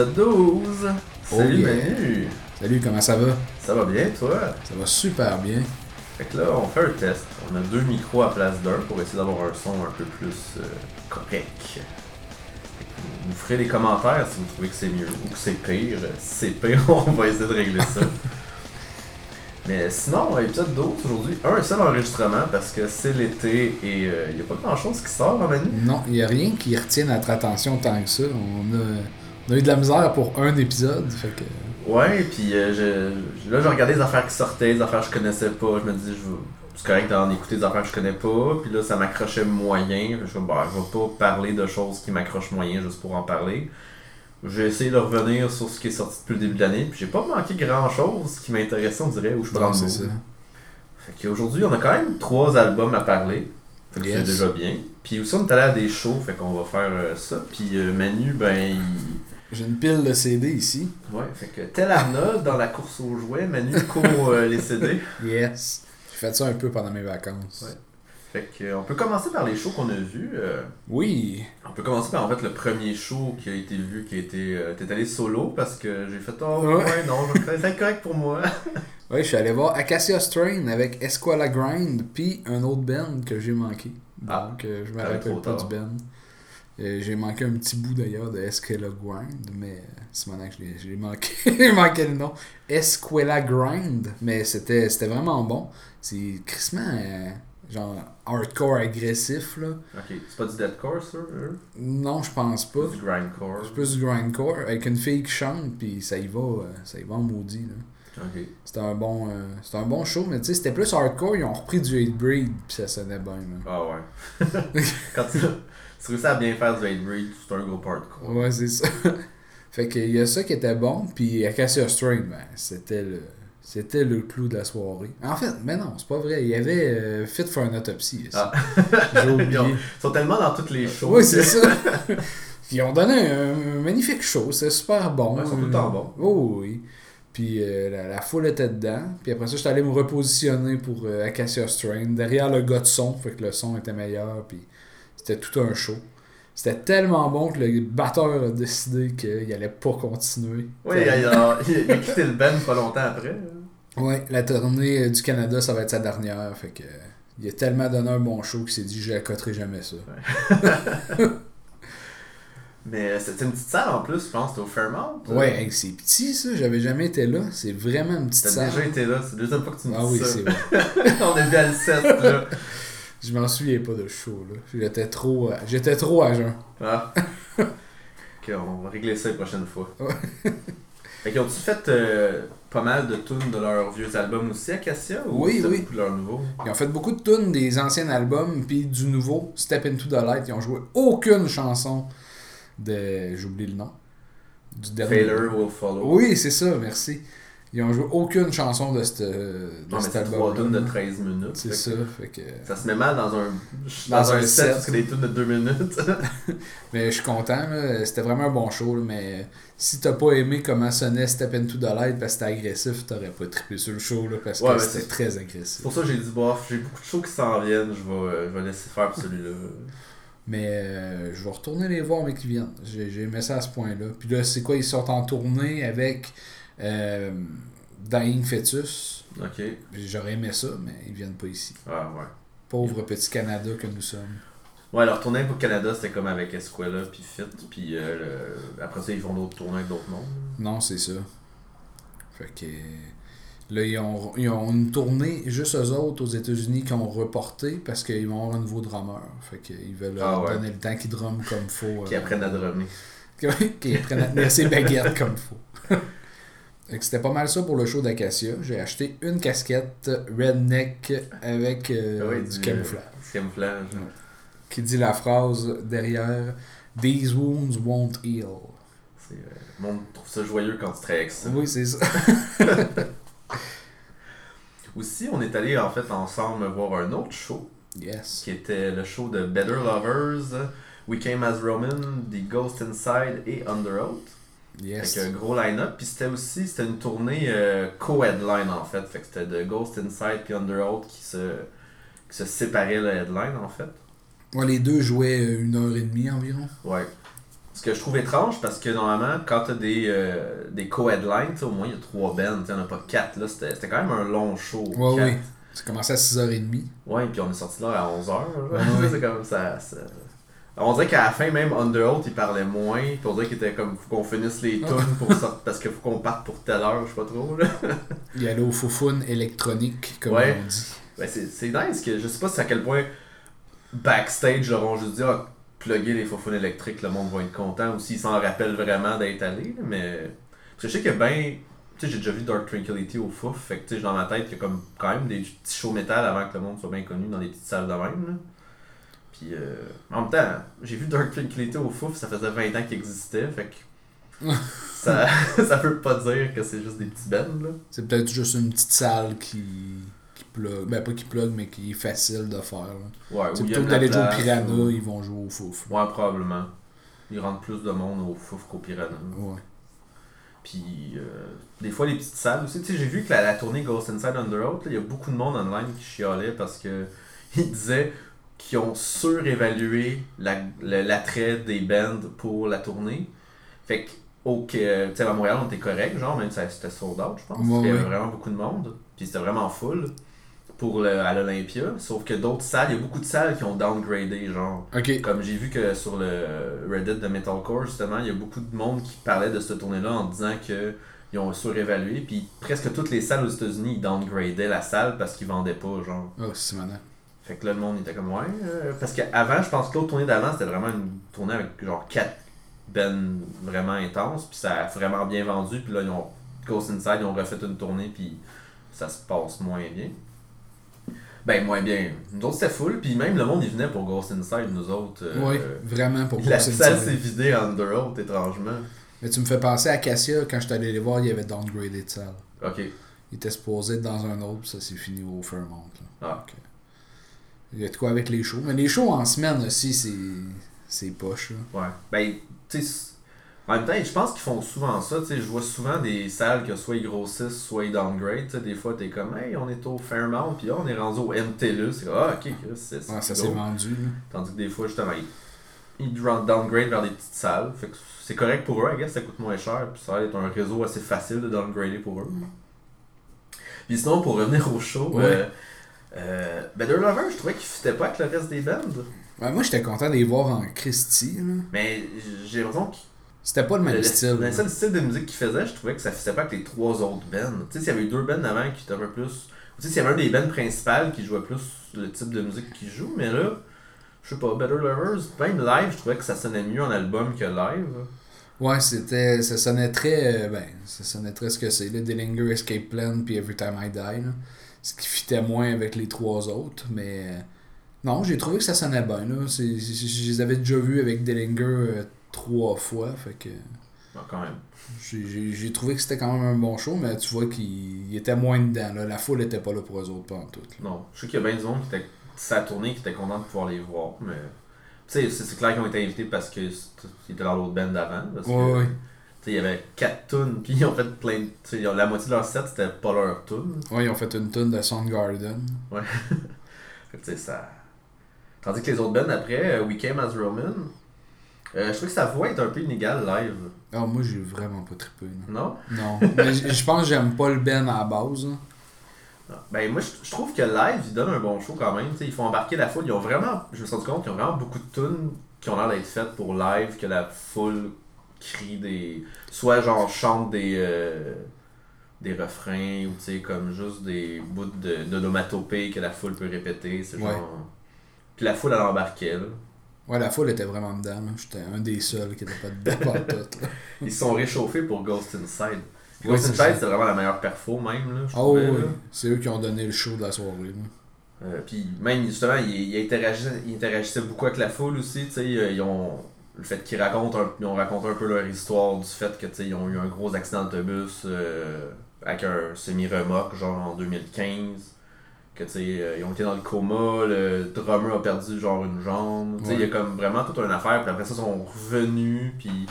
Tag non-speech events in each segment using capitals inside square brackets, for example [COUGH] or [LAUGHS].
Épisode 12. Salut yeah. Manu. Salut, comment ça va? Ça va bien toi? Ça va super bien. Fait que là, on fait un test. On a deux micros à place d'un pour essayer d'avoir un son un peu plus euh, correct. Vous ferez des commentaires si vous trouvez que c'est mieux ou que c'est pire. Si c'est pire, [LAUGHS] on va essayer de régler ça. [LAUGHS] Mais sinon, épisode 12 aujourd'hui, un seul enregistrement parce que c'est l'été et il n'y a pas grand chose qui sort, hein, Manu? Non, il n'y a rien qui retienne notre attention tant que ça. On a, on a eu de la misère pour un épisode. Fait que... Ouais, puis euh, je, là, je regardais les affaires qui sortaient, les affaires que je connaissais pas. Je me dis, je vais- c'est correct d'en écouter des affaires que je connais pas. Puis là, ça m'accrochait moyen. Je bah, je vais pas parler de choses qui m'accrochent moyen juste pour en parler. J'ai essayé de revenir sur ce qui est sorti depuis le début de l'année. Puis j'ai pas manqué grand chose qui m'intéressait, on dirait, où je prends c'est ça. Fait qu'aujourd'hui, on a quand même trois albums à parler. Fait que Yes. c'est déjà bien. Puis aussi, on est allé à des shows, fait qu'on va faire euh, ça. Puis euh, Manu, ben, il. J'ai une pile de CD ici. Ouais, fait que tel Arnold dans la course aux jouets, Manu court euh, les CD. Yes. J'ai fait ça un peu pendant mes vacances. Ouais. Fait que, euh, on peut commencer par les shows qu'on a vus. euh, Oui. on peut commencer par en fait le premier show qui a été vu, qui a été. euh, T'es allé solo parce que j'ai fait Oh Ouais. ouais, non, c'est correct pour moi. [LAUGHS] Oui, je suis allé voir Acacia Strain avec Esquala Grind, puis un autre band que j'ai manqué. Ah. Donc, je me rappelle pas tard. du band. Euh, j'ai manqué un petit bout d'ailleurs de Esquela Grind, mais euh, c'est maintenant que je l'ai- manqué. [LAUGHS] j'ai manqué le nom. Esquela Grind, mais c'était c'était vraiment bon. C'est crissement euh, genre hardcore agressif là. Ok, c'est pas du deathcore ça? Non, je pense pas. C'est du grindcore. C'est plus du grindcore avec une fille qui chante puis ça y va, ça y va en maudit là. C'était un bon euh, c'était un bon show mais tu sais c'était plus hardcore, ils ont repris du hate breed puis ça sonnait bien là. Ah ouais. [LAUGHS] Quand tu, tu réussis à bien faire du hate breed, c'est un gros hardcore. Ouais, c'est ça. [LAUGHS] fait que il y a ça qui était bon puis Acacia Strain ben c'était le c'était le clou de la soirée. En fait, mais non, c'est pas vrai. Il y avait euh, Fit for an Autopsy. Ah. [LAUGHS] J'ai oublié. Ils ont- ils sont tellement dans toutes les shows. Oui, c'est ça. [LAUGHS] Ils ont donné un, magnifique show, c'est super bon. Ouais, ils sont tout le temps bons. Oh oui. Puis euh, la, la foule était dedans. Puis après ça, j'étais allé me repositionner pour euh, Acacia Strain, derrière le gars de son, fait que le son était meilleur. Puis c'était tout un show. C'était tellement bon que le batteur a décidé qu'il allait pas continuer. Oui, il a, il a- quitté le band pas longtemps après. Ouais, la tournée euh, du Canada, ça va être sa dernière. Fait que euh, il a tellement donné un bon show qu'il s'est dit je accoterai jamais ça. [LAUGHS] Mais c'était une petite salle en plus, je pense, au Fairmount. Ouais, hey, c'est petit ça, j'avais jamais été là. C'est vraiment une petite T'as salle. déjà été là, c'est la deuxième fois que tu me Ah dis oui, ça. c'est vrai. [LAUGHS] On est à le 7 là. Je m'en souviens pas de show là. J'étais trop, euh, j'étais trop à jeun. Ah. [LAUGHS] ok, on va régler ça les prochaines fois. [LAUGHS] Fait qu'ils ont-tu fait euh, pas mal de tunes de leurs vieux albums aussi, Acacia Ou Oui, oui. beaucoup de leurs nouveaux? Ils ont fait beaucoup de tunes des anciens albums puis du nouveau Step Into the Light. Ils ont joué aucune chanson de, j'oublie le nom, du dernier. Failure Will Follow. Oui, c'est ça, merci. Ils ont joué aucune chanson de, cette, de Non, mais cet c'est trois album. tunes de 13 minutes. C'est ça, fait que. Ça se met mal dans un, dans Dans un set set. des tunes de 2 minutes. [LAUGHS] Mais je suis content, c'était vraiment un bon show, là, mais si t'as pas aimé comment sonnait Step Into the Light parce que c'était agressif, t'aurais pas trippé sur le show, là, parce que Ouais, mais c'était très C'est agressif. pour ça que j'ai dit, bof, j'ai beaucoup de shows qui s'en viennent, je vais, je vais laisser faire celui-là. [LAUGHS] Mais euh, je vais retourner les voir, mais qui viennent. J'ai aimé ça à ce point-là. Puis là, c'est quoi Ils sont en tournée avec euh, Dying Fetus. Ok. J'aurais aimé ça, mais ils viennent pas ici. Ah ouais. Pauvre petit Canada que nous sommes. Ouais, leur tournée pour Canada, c'était comme avec Esquella puis Fit, puis euh, le- après ça, ils font d'autres tournées avec d'autres mondes. Non, c'est ça. Fait que. Là, ils ont, ils ont une tournée, juste eux autres aux États-Unis, qui ont reporté parce qu'ils vont avoir un nouveau drummer. Fait qu'ils veulent Ah leur ouais. donner le temps qu'ils drumment comme faut. Qui euh, apprennent à drummer. [LAUGHS] qui apprennent à tenir ses baguettes comme faut. [LAUGHS] C'était pas mal ça pour le show d'Acacia. J'ai acheté une casquette redneck avec euh, Ah ouais, du camouflage. Camouflage. Ouais. Qui dit la phrase derrière These wounds won't heal. Euh, le monde trouve ça joyeux quand tu travailles avec ça. Oui, c'est ça. [LAUGHS] Aussi, on est allé en fait ensemble voir un autre show Yes. qui était le show de Better Lovers, We Came as Roman, The Ghost Inside et Under Oath. Yes. Avec un gros line-up. Puis c'était aussi c'était une tournée euh, co-headline en fait. Fait que c'était de Ghost Inside puis Under Oath qui se, qui se séparaient le headline en fait. Ouais, les deux jouaient euh, une heure et demie environ. Ouais. Ce que je trouve étrange parce que normalement, quand t'as des, euh, des co-headlines, au moins il y a trois bands, il n'y en a pas quatre. Là, c'était, c'était quand même un long show. Ouais, quatre. oui. Ça commençait à 6h30. Ouais, puis on est sorti là à 11h. Ouais, ouais. [LAUGHS] c'est comme ça, ça- On dirait qu'à la fin, même Underoath, il parlait moins. Puis on dirait qu'il était comme, faut qu'on finisse les tunes pour sortir, parce qu'il faut qu'on parte pour telle heure, je sais pas trop. Là. [LAUGHS] Il allait au foufoune électronique, comme Ouais. on dit. Ben, c'est, c'est nice que je sais pas si à quel point backstage leur ont juste dit, ah, plugger les faufounes électriques, le monde va être content. Ou s'ils s'en rappellent vraiment d'être allés. Mais. Parce que je sais que ben. Tu sais, j'ai déjà vu Dark Tranquility au Fouf. Fait que tu sais, dans ma tête, il y a comme quand même des petits shows métal avant que le monde soit bien connu dans des petites salles de même. Là. Puis euh, en même temps, j'ai vu Dark Tranquility au Fouf, ça faisait 20 ans qu'il existait. Fait que. [LAUGHS] ça, [LAUGHS] ça peut pas dire que c'est juste des petits bands. Là. C'est peut-être juste une petite salle qui, qui plug. Ben, pas qui plug, mais qui est facile de faire. là. Ouais, C'est plutôt que d'aller jouer au Piranha, ou- ils vont jouer au fouf. Ouais, probablement. Ils rentrent plus de monde au Fouf qu'au Piranha. Ouais. Puis euh, des fois les petites salles aussi. Tu sais, j'ai vu que la, la tournée Ghost Inside Underoath, là, il y a beaucoup de monde online qui chialait parce que [LAUGHS] ils disaient qu'ils ont surévalué la- l'attrait des bands pour la tournée. Fait que que, euh, tu sais, à Montréal, on était correct, genre, même si ça- c'était sold out, je pense. Ouais, il y avait ouais. vraiment beaucoup de monde. Puis c'était vraiment full pour le, à l'Olympia. Sauf que d'autres salles, il y a beaucoup de salles qui ont downgradé, genre. Ok. Comme j'ai vu que sur le Reddit de Metalcore, justement, il y a beaucoup de monde qui parlait de cette tournée-là en disant que ils ont surévalué. Puis presque toutes les salles aux États-Unis, ils downgradaient la salle parce qu'ils vendaient pas, genre. Oh, c'est maintenant. Fait que là, le monde était comme, ouais. euh, parce qu'avant, je pense que l'autre tournée d'avant, c'était vraiment une tournée avec genre 4 bands vraiment intenses. Puis ça a vraiment bien vendu. Puis là, ils ont Ghost Inside, ils ont refait une tournée. Puis ça se passe moins bien. Ben, moins bien. Nous autres, c'était full. Puis même le monde, il venait pour Ghost Inside, nous autres. euh, oui, vraiment pour la passer une salle s'est vidée en Underoath, étrangement. Mais tu me fais penser à Cassia, quand je suis allé les voir, il y avait downgradé de salle. Ok. Il était supposé être dans un autre, puis ça s'est fini au Fairmont. là. Ah. Euh, il y a de quoi avec les shows. Mais les shows en semaine aussi, c'est. C'est poche. Là. Ouais. Ben, tu sais, en même temps, je pense qu'ils font souvent ça. Tu sais, je vois souvent des salles que soit ils grossissent, soit ils downgrade. Tu sais, des fois, t'es comme, hey, on est au Fairmount, puis là, on est rendu au MTLUS. C'est comme, ah, ok, c'est c'est Ouais, ça go. s'est vendu. Là. Tandis que des fois, justement, ils, ils downgrade vers des petites salles. Fait que c'est correct pour eux, I guess, ça coûte moins cher. Puis ça va être un réseau assez facile de downgrader pour eux. Puis sinon, pour revenir au show, Ouais. euh, euh, Better Lover, je trouvais qu'il fitait pas avec le reste des bands. Ouais, moi, j'étais content de les voir en Christie. là. Mais j'ai l'impression que C'était pas le même le, style. le seul style de musique qu'il faisait, je trouvais que ça fitait pas avec les trois autres bands. Tu sais, s'il y avait eu deux bands avant qui étaient un peu plus. Tu sais, s'il y avait un des bands principales qui jouait plus le type de musique qu'il joue, mais là, je sais pas, Better Lovers, même live, je trouvais que ça sonnait mieux en album que live. Ouais, c'était. Ça sonnait très. euh, ben, ça sonnait très ce que c'est. là, Dillinger Escape Plan puis Every Time I Die. là. Ce qui fitait moins avec les trois autres. Mais. euh, non, j'ai trouvé que ça sonnait bien. Là. Je les avais déjà vus avec Dillinger euh, trois fois. Fait que. Bon, quand même. J'ai- trouvé que c'était quand même un bon show, mais tu vois qu'il il était moins dedans. Là. La foule était pas là pour eux autres, pas en tout. là. Non, je sais qu'il y a bien monde qui était sa tournée qui était content de pouvoir les voir, mais. Tu sais, c'est clair qu'ils ont été invités parce qu'ils étaient dans l'autre band d'avant. Ouais, ouais. Il y avait 4 tunes, puis ils ont fait plein de. la moitié de leur set, c'était pas leur tune. Ouais, ils ont fait une tune de Soundgarden. [LAUGHS] Tu sais, ça. Tandis que les autres bands après, euh, We Came as Roman, euh, je trouve que sa voix est un peu inégale live. Ah, moi, j'ai vraiment pas trippé. là. Non? Non. mais je pense que j'aime pas le Ben à la base. là. Non. Ben, moi, je, trouve que live, ils donnent un bon show quand même. tu sais, ils font embarquer la foule. Ils ont vraiment, je me suis rendu compte qu'ils ont vraiment beaucoup de tunes qui ont l'air d'être faites pour live, que la foule crie des. Soit genre chante des. euh, des refrains ou tu sais comme juste des bouts de d'onomatopée que la foule peut répéter c'est Ouais. genre puis la foule elle embarquait là. Ouais, la foule était vraiment dedans. J'étais un des seuls qui était pas dedans par tout. [LAUGHS] ils se sont réchauffés pour Ghost Inside Ghost Inside c'est vraiment la meilleure perfo même là je Ah trouvais, oui, là. c'est eux qui ont donné le show de la soirée. là. Euh, puis même justement, ils, ils interagissaient, ils interagissaient beaucoup avec la foule aussi, tu sais, euh, ils ont le fait qu'ils racontent un, ont raconté un peu leur histoire du fait que ils ont eu un gros accident d'autobus euh, avec un semi-remorque genre en 2015 que tu euh, ils ont été dans le coma, le drummer a perdu genre une jambe, il y a comme vraiment toute une affaire, puis après ça ils sont revenus puis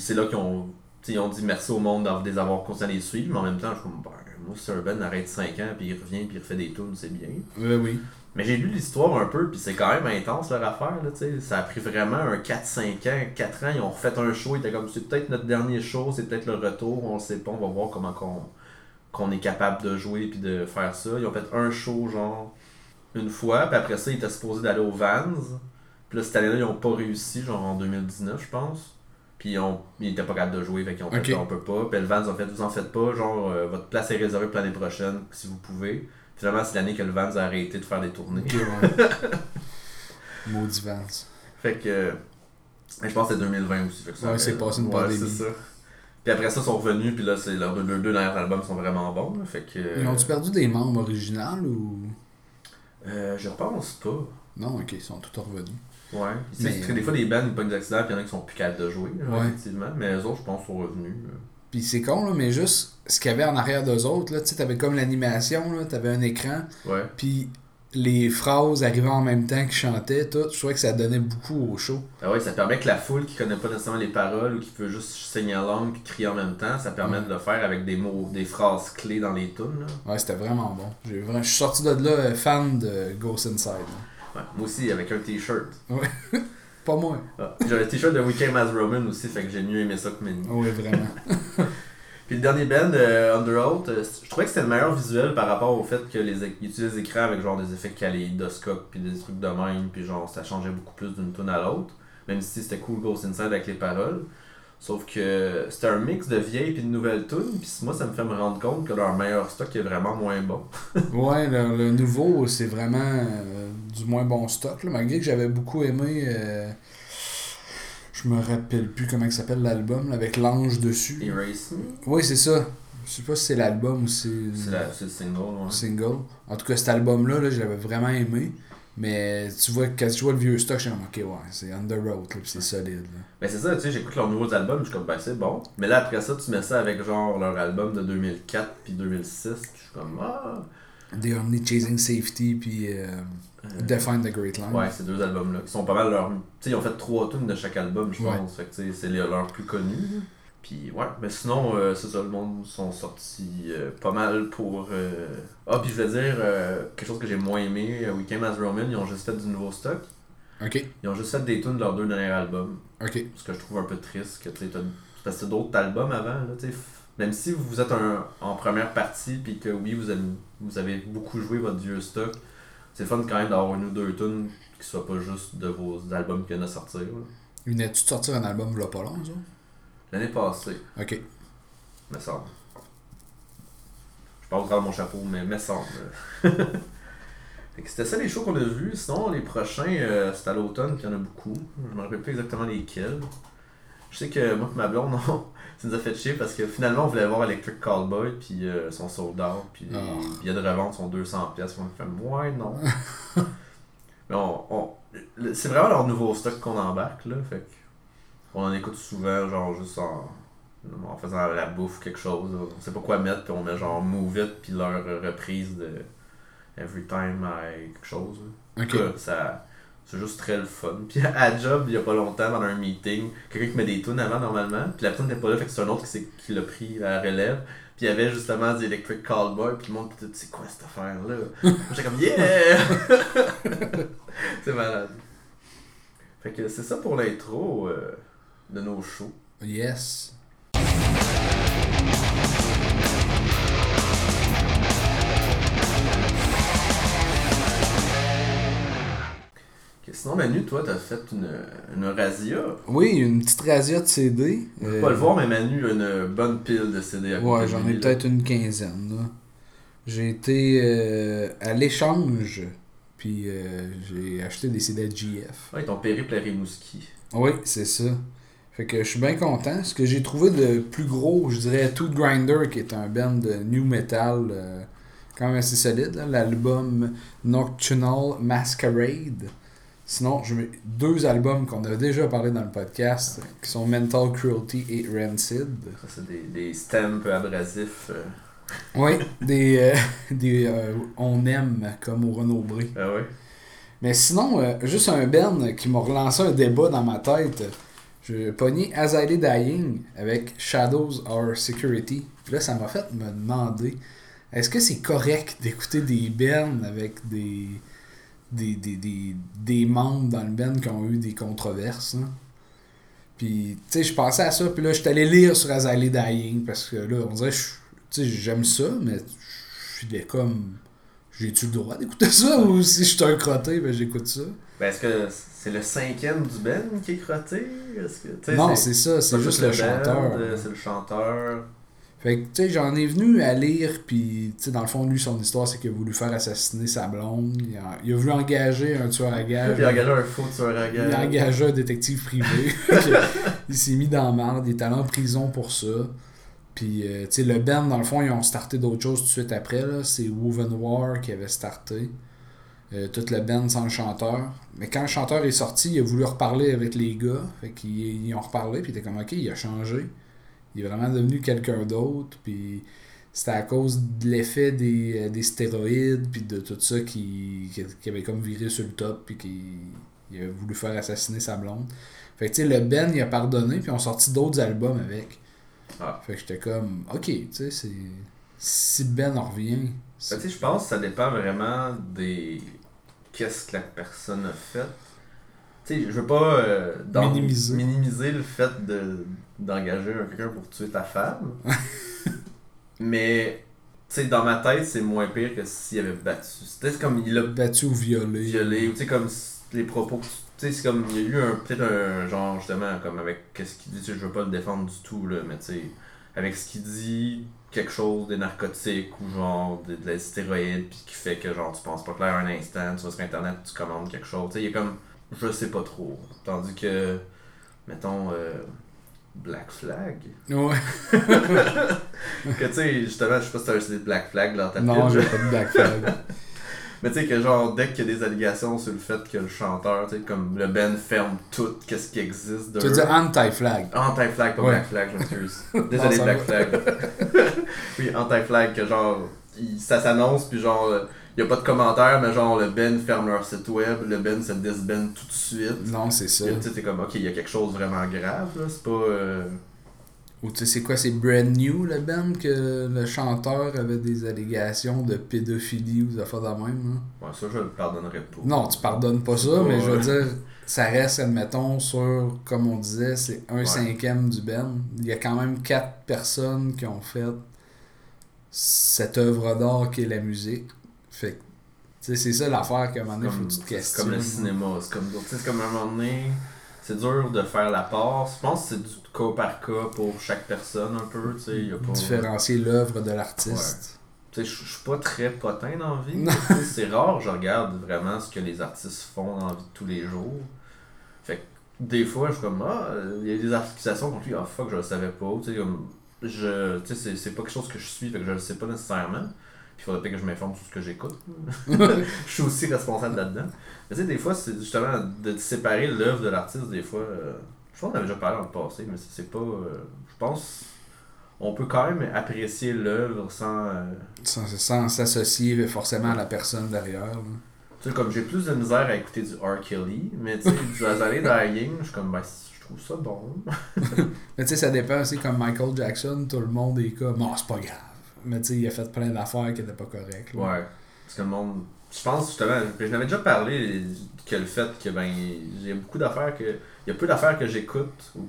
c'est là qu'ils ont ils ont dit merci au monde d'avoir- de les avoir continué à les suivre, mais en même temps, je suis comme, ben, moi, si un Ben arrête 5 ans, puis il revient, puis il refait des tunes, c'est bien. Oui, oui. Mais j'ai lu l'histoire un peu, puis c'est quand même intense leur affaire, là, tu sais. Ça a pris vraiment un 4-5 ans. 4 ans, ils ont refait un show, ils étaient comme, c'est peut-être notre dernier show, c'est peut-être le retour, on le sait pas, on va voir comment qu'on, qu'on est capable de jouer, puis de faire ça. Ils ont fait un show, genre, une fois, puis après ça, ils étaient supposés d'aller au Vans. Puis là, cette année-là, ils ont pas réussi, genre en 2019, je pense. Puis ils, étaient pas capables de jouer, fait qu'ils ont fait, Ok. on peut pas. Puis le Vans ont fait, vous en faites pas, genre, euh, votre place est réservée pour l'année prochaine, si vous pouvez. Finalement, c'est l'année que le Vans a arrêté de faire des tournées. Ouais. [LAUGHS] Maudit Vance. Fait que. je pense que c'est 2020 aussi. Fait que ça Ouais, c'est passé une ouais, pandémie. c'est ça. Puis après ça, ils sont revenus, puis là, c'est leurs deux, deux derniers albums sont vraiment bons. là, fait que. Ils ont-tu perdu des membres originaux ou? euh, je pense pas. Non, ok, ils sont tous revenus. Ouais. Tu sais, Mais, parce que euh, des fois, des bands, ils pognent des accidents, puis il y en a qui sont plus capables de jouer, Ouais. effectivement. Mais les autres, je pense, sont revenus. là. Puis c'est con, là, mais juste ce qu'il y avait en arrière d'eux autres, tu sais, t'avais comme l'animation, là, t'avais un écran, Ouais. puis les phrases arrivaient en même temps qu'ils chantaient, tout. Je trouvais que ça donnait beaucoup au show. Ah ouais, ça permet que la foule qui connaît pas nécessairement les paroles ou qui veut juste signer along puis crier en même temps, ça permet Ouais. de le faire avec des mots, des phrases clés dans les tunes. là. Ouais, c'était vraiment bon. J'ai vraiment... Je suis sorti de là euh, fan de Ghost Inside. là. Ouais. Moi aussi, avec un t-shirt. [LAUGHS] Pas moi. Ah. J'avais le t-shirt de Weekend as Roman aussi, fait que j'ai mieux aimé ça que Mini. Oui, vraiment. [LAUGHS] Puis le dernier band, euh, Underoath, euh, je trouvais que c'était le meilleur visuel par rapport au fait que les utilisent les écrans avec genre des effets kaléidoscopes puis des trucs de même, puis genre ça changeait beaucoup plus d'une tune à l'autre. Même si c'était cool Ghost Inside avec les paroles. Sauf que c'était un mix de vieilles puis de nouvelles tunes, puis moi ça me fait me rendre compte que leur meilleur stock est vraiment moins bon. [LAUGHS] ouais, le, le nouveau, c'est vraiment euh, du moins bon stock. Là, malgré que j'avais beaucoup aimé. euh, Je me rappelle plus comment il s'appelle l'album, avec l'ange dessus. Erase Me, Oui, c'est ça. Je sais pas si c'est l'album ou c'est c'est le single. Ouais. single. En tout cas, cet album-là, là, je l'avais vraiment aimé. Mais tu vois, quand tu vois le vieux stock, je suis comme, ok, ouais, c'est Under Road, là, pis c'est solide. Là. Ben c'est ça, tu sais, j'écoute leurs nouveaux albums, je suis comme, ben c'est bon. Mais là, après ça, tu mets ça avec genre leur album de 2004 puis 2006, puis je suis comme, ah. The Omni Chasing Safety, puis euh, Euh, Define the Great Line. Ouais, ces deux albums-là, qui sont pas mal leurs. Tu sais, ils ont fait trois tunes de chaque album, je Ouais. pense. Fait que tu sais, c'est leurs plus connus. Là. Puis ouais, mais sinon, euh, c'est ça, le monde sont sortis euh, pas mal pour. euh, Ah, puis je veux dire, euh, quelque chose que j'ai moins aimé, Weekend as Roman, ils ont juste fait du nouveau stock. Ok, Ils ont juste fait des tunes de leurs deux derniers albums. ok. Ce que je trouve un peu triste, que tu sais, t'as- parce que d'autres albums avant, là, tu sais. Même si vous êtes un, en première partie, puis que oui, vous avez, vous avez beaucoup joué votre vieux stock, c'est fun quand même d'avoir une ou deux tunes qui soient pas juste de vos albums qui viennent de sortir. là. Venais-tu de sortir un album v'là pas long, ça? L'année passée, Ok. me semble. Je parle travers de mon chapeau, mais me semble. [LAUGHS] C'était ça les shows qu'on a vus. Sinon, les prochains, euh, c'est à l'automne, puis il y en a beaucoup. Je me rappelle plus exactement lesquels. Je sais que moi et ma blonde, [LAUGHS] on- ça nous a fait chier parce que finalement, on voulait voir Electric Callboy, puis euh, son sold out, puis les Ah. billets de revente sont 200$. pièces On a fait, ouais, non. [LAUGHS] Mais on, c'est vraiment leur nouveau stock qu'on embarque, là. Fait que on en écoute souvent, genre juste en, en faisant la bouffe, quelque chose. On sait pas quoi mettre, puis on met genre Move It, puis leur reprise de Every Time I quelque chose. là. Ça, c'est juste très le fun. [LAUGHS] Puis à job, il y a pas longtemps, pendant un meeting, quelqu'un qui met des tunes avant normalement, puis la tune n'était pas là, fait que c'est un autre qui, qui l'a pris à la relève. Puis il y avait justement des Electric Callboy, puis le monde était c'est quoi cette affaire-là? [LAUGHS] J'étais comme yeah! [LAUGHS] c'est malade. Fait que c'est ça pour l'intro euh, de nos shows. Yes. Sinon, Manu, toi, t'as fait une, une razzia. Oui, une petite razzia de CD. On peut Euh, pas le voir, mais Manu a une bonne pile de CD à côté Ouais, j'en ai peut-être une quinzaine. J'ai été euh, à l'échange, puis euh, j'ai acheté des CD de GF. Ouais, ton périple à Rimouski. Oui, c'est ça. Fait que je suis bien content. Ce que j'ai trouvé de plus gros, je dirais Tooth Grinder, qui est un band de new metal euh, quand même assez solide. là. L'album Nocturnal Masquerade. Sinon, je mets deux albums qu'on a déjà parlé dans le podcast, qui sont Mental Cruelty et Rancid. Ça, c'est des, des stamps abrasifs. euh. Oui, [LAUGHS] des, euh, des euh, on aime comme au Renaud Bré. Ah ouais? Mais sinon, euh, juste un Ben qui m'a relancé un débat dans ma tête. Je pogné Lay Dying avec Shadows Our Security. Puis là, ça m'a fait me demander est-ce que c'est correct d'écouter des bands avec des des, des, des, des membres dans le band qui ont eu des controverses. Là. Puis, tu sais, je pensais à ça, puis là, je suis allé lire sur Azalea Dying, parce que là, on dirait, tu sais, j'aime ça, mais je suis comme, j'ai-tu le droit d'écouter ça, ou si je suis un crotté, ben j'écoute ça? Ben, est-ce que c'est le cinquième du band qui est crotté? Que, non, c'est ça, c'est juste le chanteur. C'est le chanteur. Fait que, tu sais, j'en ai venu à lire, puis, tu sais, dans le fond, lui, son histoire, c'est qu'il a voulu faire assassiner sa blonde. Il a, il a voulu engager un tueur à gage. il a engagé un faux tueur à gage. Il a engagé un détective privé. [LAUGHS] [LAUGHS] il s'est mis dans la merde. Il est allé en prison pour ça. Puis, euh, tu sais, le band, dans le fond, ils ont starté d'autres choses tout de suite après. C'est Woven War qui avait starté. Euh, toute le band sans le chanteur. Mais quand le chanteur est sorti, il a voulu reparler avec les gars. Fait qu'ils ils ont reparlé, puis il était comme, ok, il a changé. Il est vraiment devenu quelqu'un d'autre. Puis c'était à cause de l'effet des, euh, des, stéroïdes, puis de tout ça qui, qui, avait comme viré sur le top, puis qui il a voulu faire assassiner sa blonde. Fait que tu sais, le Ben, il a pardonné, puis on sorti d'autres albums avec. Ah. Fait que j'étais comme, ok, tu sais, c'est. Si Ben en revient. Ben, tu sais, je pense que ça dépend vraiment des. Qu'est-ce que la personne a fait. Tu sais, je veux pas euh, minimiser. minimiser le fait de d'engager quelqu'un pour tuer ta femme. [LAUGHS] mais, tu sais, dans ma tête, c'est moins pire que s'il avait battu. C'était comme il a battu ou violé. Violé, ou tu sais, comme les propos. Tu sais, c'est comme il y a eu un peut-être un genre justement comme avec qu'est-ce qu'il dit, je veux pas le défendre du tout là, mais tu sais, avec ce qu'il dit, quelque chose des narcotiques ou genre de, de la stéroïde puis qui fait que genre tu penses pas clair un instant, tu vas sur internet, tu commandes quelque chose, tu sais, il y a comme je sais pas trop. Tandis que mettons euh, Black Flag. Ouais. [LAUGHS] que tu sais, justement, je sais pas si t'as un CD de Black Flag dans ta Non, j'ai pas de Black Flag. [LAUGHS] Mais tu sais, que genre, dès qu'il y a des allégations sur le fait que le chanteur, tu sais, comme le Ben ferme tout, qu'est-ce qui existe de. Tu veux dire anti-flag. Anti-flag, pas Black Flag, je m'excuse. [LAUGHS] Désolé, Black Flag. [LAUGHS] oui, anti-flag, que genre, ça s'annonce, puis genre il n'y a pas de commentaires, mais genre le Ben ferme leur site web, le Ben se disband tout de suite. Non, c'est ça. Tu sais, comme, ok, il y a quelque chose vraiment grave, là, c'est pas. Euh, Ou tu sais, c'est quoi, c'est brand new le Ben que le chanteur avait des allégations de pédophilie ou des affaires de même, hein? Ouais, ça, je le pardonnerais pas. Non, tu pardonnes pas ça, mais je veux dire, ça reste, admettons, sur, comme on disait, c'est un cinquième du Ben. Il y a quand même quatre personnes qui ont fait cette œuvre d'art qui est la musique. Fait c'est ça l'affaire qu'à un moment donné, faut que tu te questionnes. C'est comme le cinéma. C'est comme, comme à un moment donné, c'est dur de faire la part. Je pense que c'est du cas par cas pour chaque personne un peu. Y a pas... Différencier l'œuvre de l'artiste. Je suis pas très potin dans la vie. c'est rare, je regarde vraiment ce que les artistes font dans la vie de tous les jours. Fait que des fois, je suis comme, ah, il y a des accusations contre lui, ah fuck, je le savais pas. Tu sais, c'est pas quelque chose que je suis, fait que je le sais pas nécessairement il faudrait peut-être que je m'informe sur ce que j'écoute. [LAUGHS] je suis aussi responsable là-dedans. Mais tu sais, des fois, c'est justement de séparer l'œuvre de l'artiste, des fois. Euh, je pense qu'on avait déjà parlé dans le passé, mais c'est pas. Euh, je pense. On peut quand même apprécier l'œuvre sans. Euh, sans s'associer forcément à la personne derrière. Tu sais, comme j'ai plus de misère à écouter du R. Kelly, mais tu sais, du Azalea Dying, je suis comme, ben, je trouve ça bon. [LAUGHS] mais tu sais, ça dépend aussi, comme Michael Jackson, tout le monde est comme, non, c'est pas grave. Mais tu sais, il a fait plein d'affaires qui n'étaient pas correctes. Ouais. Parce que le monde. Je pense justement, je n'avais déjà parlé que le fait que ben il y a beaucoup d'affaires que. Il y a peu d'affaires que j'écoute ou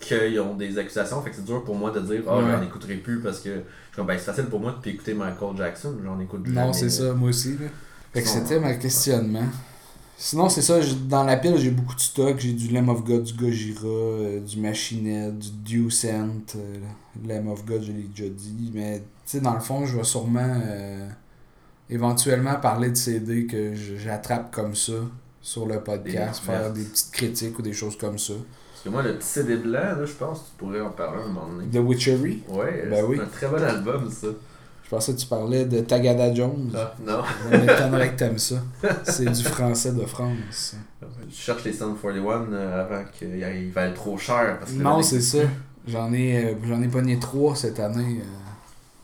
qu'ils ont des accusations. Fait que c'est dur pour moi de dire oh j'en écouterai plus parce que je ben, c'est facile pour moi de écouter Michael Jackson, j'en écoute jamais. Non, c'est ça, moi aussi. Là. Fait que c'était ma questionnement. Sinon, c'est ça, dans la pile, j'ai beaucoup de stock. J'ai du Lamb of God, du Gojira, euh, du Machinet, du Dew Scent. Euh, Lamb of God, je l'ai déjà dit. Mais, sais, dans le fond, je vais sûrement euh, éventuellement parler de CD que j'attrape comme ça sur le podcast, faire des petites critiques ou des choses comme ça. Parce que moi, le petit CD blanc, là, je pense que tu pourrais en parler un moment donné. The Witchery? Ouais, ben c'est un très bon album, ça. Je pensais que tu parlais de Tagada Jones. Ah, non. On m'étonnerait que t'aimes ça. C'est du français de France. Je cherche les Sun 41 euh, avant qu'il va être trop cher. Parce que non, c'est ça. J'en ai, euh, j'en ai pogné trois cette année euh,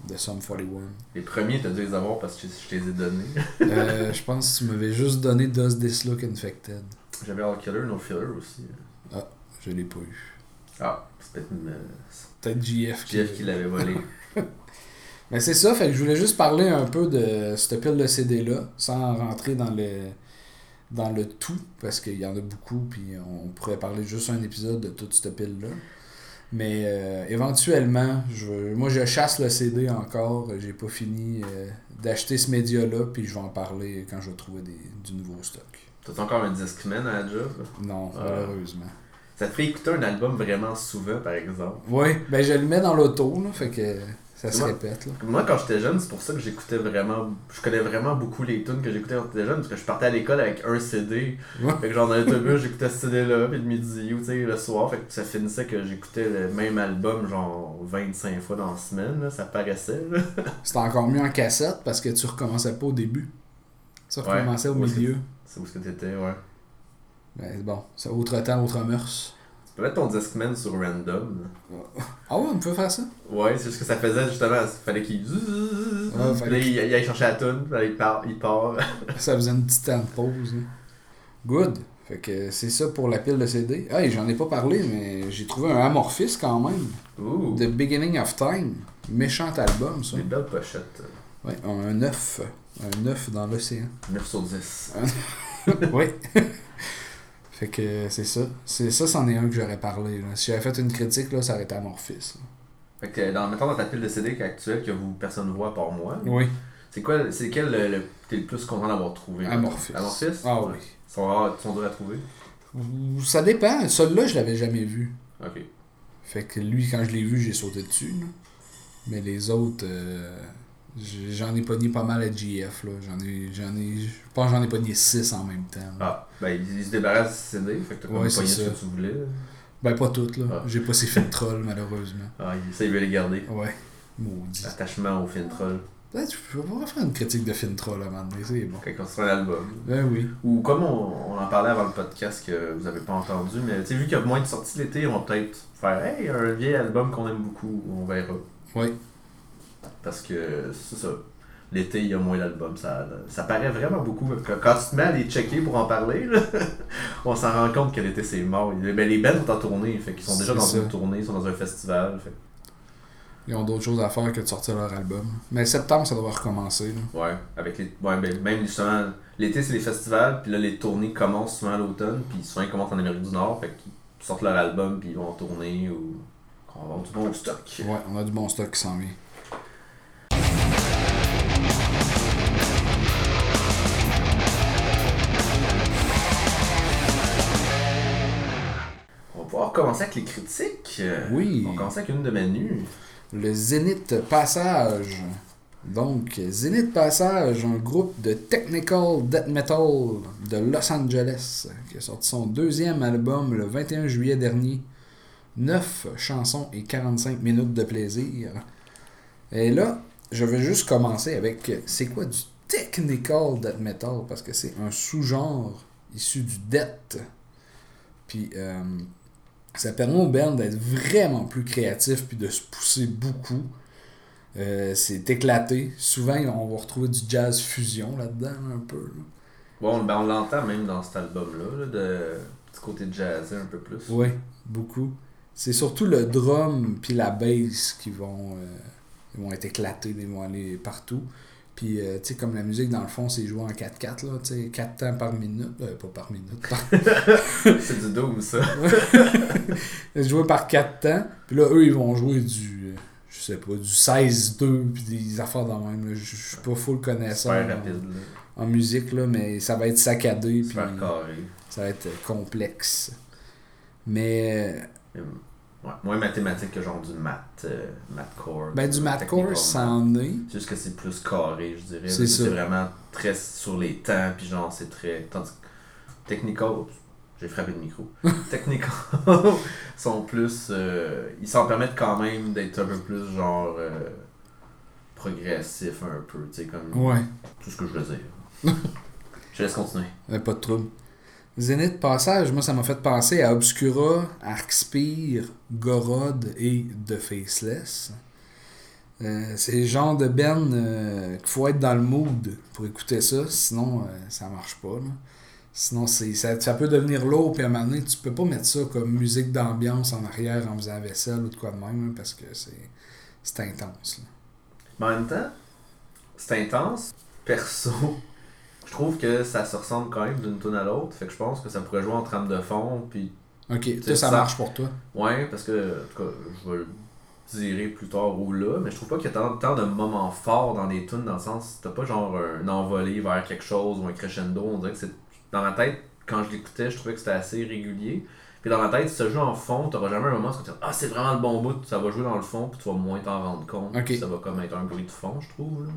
de Sum 41. Les premiers, t'as dû les avoir parce que je, te les ai donnés. je pense que tu m'avais juste donné Does This Look Infected. J'avais All Killer, No Filler aussi. Ah, je l'ai pas eu. Ah, c'est peut-être une. Peut-être GF. GF qui l'avait volé. [LAUGHS] Mais c'est ça, fait que je voulais juste parler un peu de cette pile de CD-là, sans rentrer dans le dans le tout, parce qu'il y en a beaucoup, puis on pourrait parler juste un épisode de toute cette pile-là. Mais euh, éventuellement, je, moi je chasse le CD encore, j'ai pas fini euh, d'acheter ce média-là, puis je vais en parler quand je vais trouver des, du nouveau stock. T'as encore un Discman à la job? Non, Ah. malheureusement. Ça te ferait écouter un album vraiment souvent, par exemple. Oui, ben je le mets dans l'auto, là, fait que ça se Moi- répète. Là. Moi, quand j'étais jeune, c'est pour ça que j'écoutais vraiment. Je connais vraiment beaucoup les tunes que j'écoutais quand j'étais jeune, parce que je partais à l'école avec un CD. Ouais. Fait que genre dans l'autobus, j'écoutais ce CD-là, puis le midi ou tu sais, le soir. Fait que ça finissait que j'écoutais le même album, genre 25 fois dans la semaine, là, ça paraissait. [LAUGHS] C'était encore mieux en cassette parce que tu recommençais pas au début. Tu Ouais, recommençais au milieu. C'est où ce que t'étais, ouais. Ben, bon, c'est autre temps, autre mœurs. Tu peux mettre ton Discman sur random. Ah ouais, on peut faire ça? Ouais, c'est juste que ça faisait justement, il fallait qu'il. Là, il, il allait chercher la puis là, il part. Il part. [LAUGHS] Ça faisait une petite temps de pause. là. Good. Fait que c'est ça pour la pile de CD. Hey, j'en ai pas parlé, mais j'ai trouvé un Amorphis quand même. The Beginning of Time. Méchant album, ça. des belles pochettes. Ouais, un 9. Un 9 dans l'océan. 9 sur 10. [LAUGHS] oui. [LAUGHS] fait que c'est ça. C'est ça, c'en est un que j'aurais parlé. là. Si j'avais fait une critique, là, ça aurait été Amorphis. là. Fait que dans, mettons dans ta pile de CD actuelle que vous personne voit à part moi, Oui. c'est quoi c'est quel le, le- t'es le plus content d'avoir trouvé? Amorphis. Amorphis? Ah oui. Ils sont rares, ils sont durs à trouver? Ça dépend. Celui-là, je l'avais jamais vu. Ok. Fait que lui, quand je l'ai vu, j'ai sauté dessus. là. Mais les autres, euh, j'en ai pogné pas mal à GF. Là. J'en ai, j'en ai, je pense que j'en ai pogné 6 en même temps. là. Ah, ben ils, se débarrassent du CD, fait que t'as Ouais, pogné c'est ce que tu voulais. là. Ben, pas toutes. là. Ah. J'ai pas ces films trolls, malheureusement. Ah, il- ça il veut les garder. Ouais. Maudit. Attachement au film troll. Peut-être je vais faire une critique de film troll à un moment donné, c'est bon. Quand on sort un album. Ben oui. Ou comme on, on en parlait avant le podcast que vous avez pas entendu, mais tu sais, vu qu'il y a moins de sorties l'été, on va peut-être faire Hey, un vieil album qu'on aime beaucoup, on verra. Oui. Parce que c'est ça. L'été, il y a moins d'albums. Ça, ça paraît vraiment beaucoup. Quand tu te mets à les checker pour en parler, là, [LAUGHS] on s'en rend compte que l'été, c'est mort. Les bands sont en tournée, fait qu'ils sont déjà dans ça. une tournée, ils sont dans un festival. Fait. Ils ont d'autres choses à faire que de sortir leur album. Mais septembre, ça doit recommencer. Là. Ouais, avec les. Ouais, ben, même justement, l'été, c'est les festivals, puis là, les tournées commencent souvent à l'automne, puis souvent, ils commencent en Amérique du Nord, fait qu'ils sortent leur album, puis ils vont en tournée, ou. On va avoir du bon stock. Ouais, on a du bon stock qui s'en vient. Va pouvoir commencer avec les critiques. Euh, Oui. On va commencer avec une de Manu. Le Zenith Passage. Donc, Zenith Passage, un groupe de technical death metal de Los Angeles, qui a sorti son deuxième album le 21 juillet dernier. 9 chansons et 45 minutes de plaisir. Et là, je vais juste commencer avec c'est quoi du technical death metal? Parce que c'est un sous-genre issu du death. Puis euh, ça permet au band d'être vraiment plus créatif puis de se pousser beaucoup. Euh, c'est éclaté. Souvent, on va retrouver du jazz fusion là-dedans, un peu. là. Bon, ben, on l'entend même dans cet album-là, là, de du côté jazzé un peu plus. Oui, beaucoup. C'est surtout le drum puis la bass qui vont, euh, ils vont être éclatés, ils vont aller partout. Puis, euh, tu sais, comme la musique, dans le fond, c'est joué en 4-4, là, tu sais, 4 temps par minute. Euh, pas par minute, par... [LAUGHS] c'est du doom, ça. c'est [LAUGHS] joué par 4 temps. Puis là, eux, ils vont jouer du, euh, je sais pas, du 16-2, puis des affaires de même. là. Je suis pas full connaissant Super en, rapide, là. en musique, là, mais ça va être saccadé, puis Super carré. ça va être complexe. Mais... Et, Ouais, moins mathématique que genre du math, euh, mathcore. Ben, du mathcore, technical ça math. en est. C'est juste que c'est plus carré, je dirais. C'est vraiment très sur les temps, puis genre, c'est très. Tandis que technical. J'ai frappé le micro. [LAUGHS] technical sont plus. euh, ils s'en permettent quand même d'être un peu plus genre. euh, progressif un peu, tu sais, comme. Ouais. Tout ce que je veux dire. [LAUGHS] je laisse continuer. Euh, pas de trouble. Zénith Passage, moi, ça m'a fait penser à Obscura, Arcspire, Gorod et The Faceless. Euh, c'est le genre de Ben euh, qu'il faut être dans le mood pour écouter ça, sinon euh, ça marche pas. Sinon, c'est, ça, peut devenir lourd, puis à un tu peux pas mettre ça comme musique d'ambiance en arrière en faisant vaisselle ou de quoi de même, là, parce que c'est, c'est intense. Mais en même temps, c'est intense. Perso, je trouve que ça se ressemble quand même d'une tune à l'autre. Fait que je pense que ça pourrait jouer en trame de fond. Puis, Ok, ça, ça. marche pour toi. ouais, parce que, en tout cas, je vais le dirai plus tard ou là. Mais je trouve pas qu'il y a tant, tant de moments forts dans les tunes, dans le sens, t'as pas genre un envolé vers quelque chose ou un crescendo. On dirait que c'est. Dans ma tête, quand je l'écoutais, je trouvais que c'était assez régulier. Puis dans ma tête, si ça joue en fond, t'auras jamais un moment où tu vas te dire Ah, c'est vraiment le bon bout, ça va jouer dans le fond, puis tu vas moins t'en rendre compte. Ça va comme être un bruit de fond, je trouve. Là.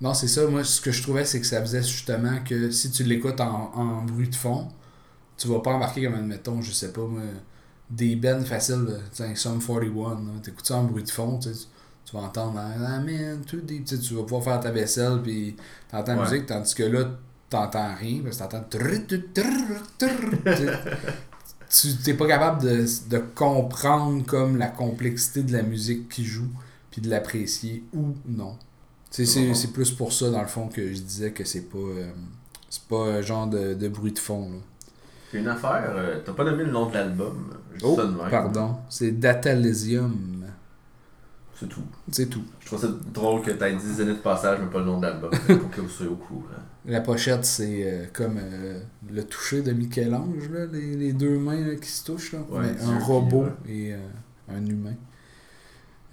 Non, c'est ça. Moi, ce que je trouvais, c'est que ça faisait justement que si tu l'écoutes en, en bruit de fond, tu vas pas embarquer comme, admettons, je sais pas, moi, des bands faciles, là, tu sais, Sum 41, là, t'écoutes ça en bruit de fond, tu vas entendre Ah man, tout des tu vas pouvoir faire ta vaisselle, puis t'entends la Ouais. musique, tandis que là, t'entends rien, parce que t'entends. [LAUGHS] Tu t'es pas capable de, de comprendre comme la complexité de la musique qui joue, puis de l'apprécier ou non. C'est plus pour ça, dans le fond, que je disais que c'est pas. euh, c'est pas un genre de, de bruit de fond. Là. Une affaire, euh, t'as pas nommé le nom de l'album. Dis Oh, ça de même. pardon. C'est Datalysium. C'est tout. C'est tout. Je trouve ça drôle que t'aies dit Zénith Passage, mais pas le nom de l'album. pour que vous soyez au courant. La pochette, c'est euh, comme euh, le toucher de Michel-Ange, les, les deux mains là, qui se touchent. Là. Ouais, Mais un robot ouais. et euh, un humain.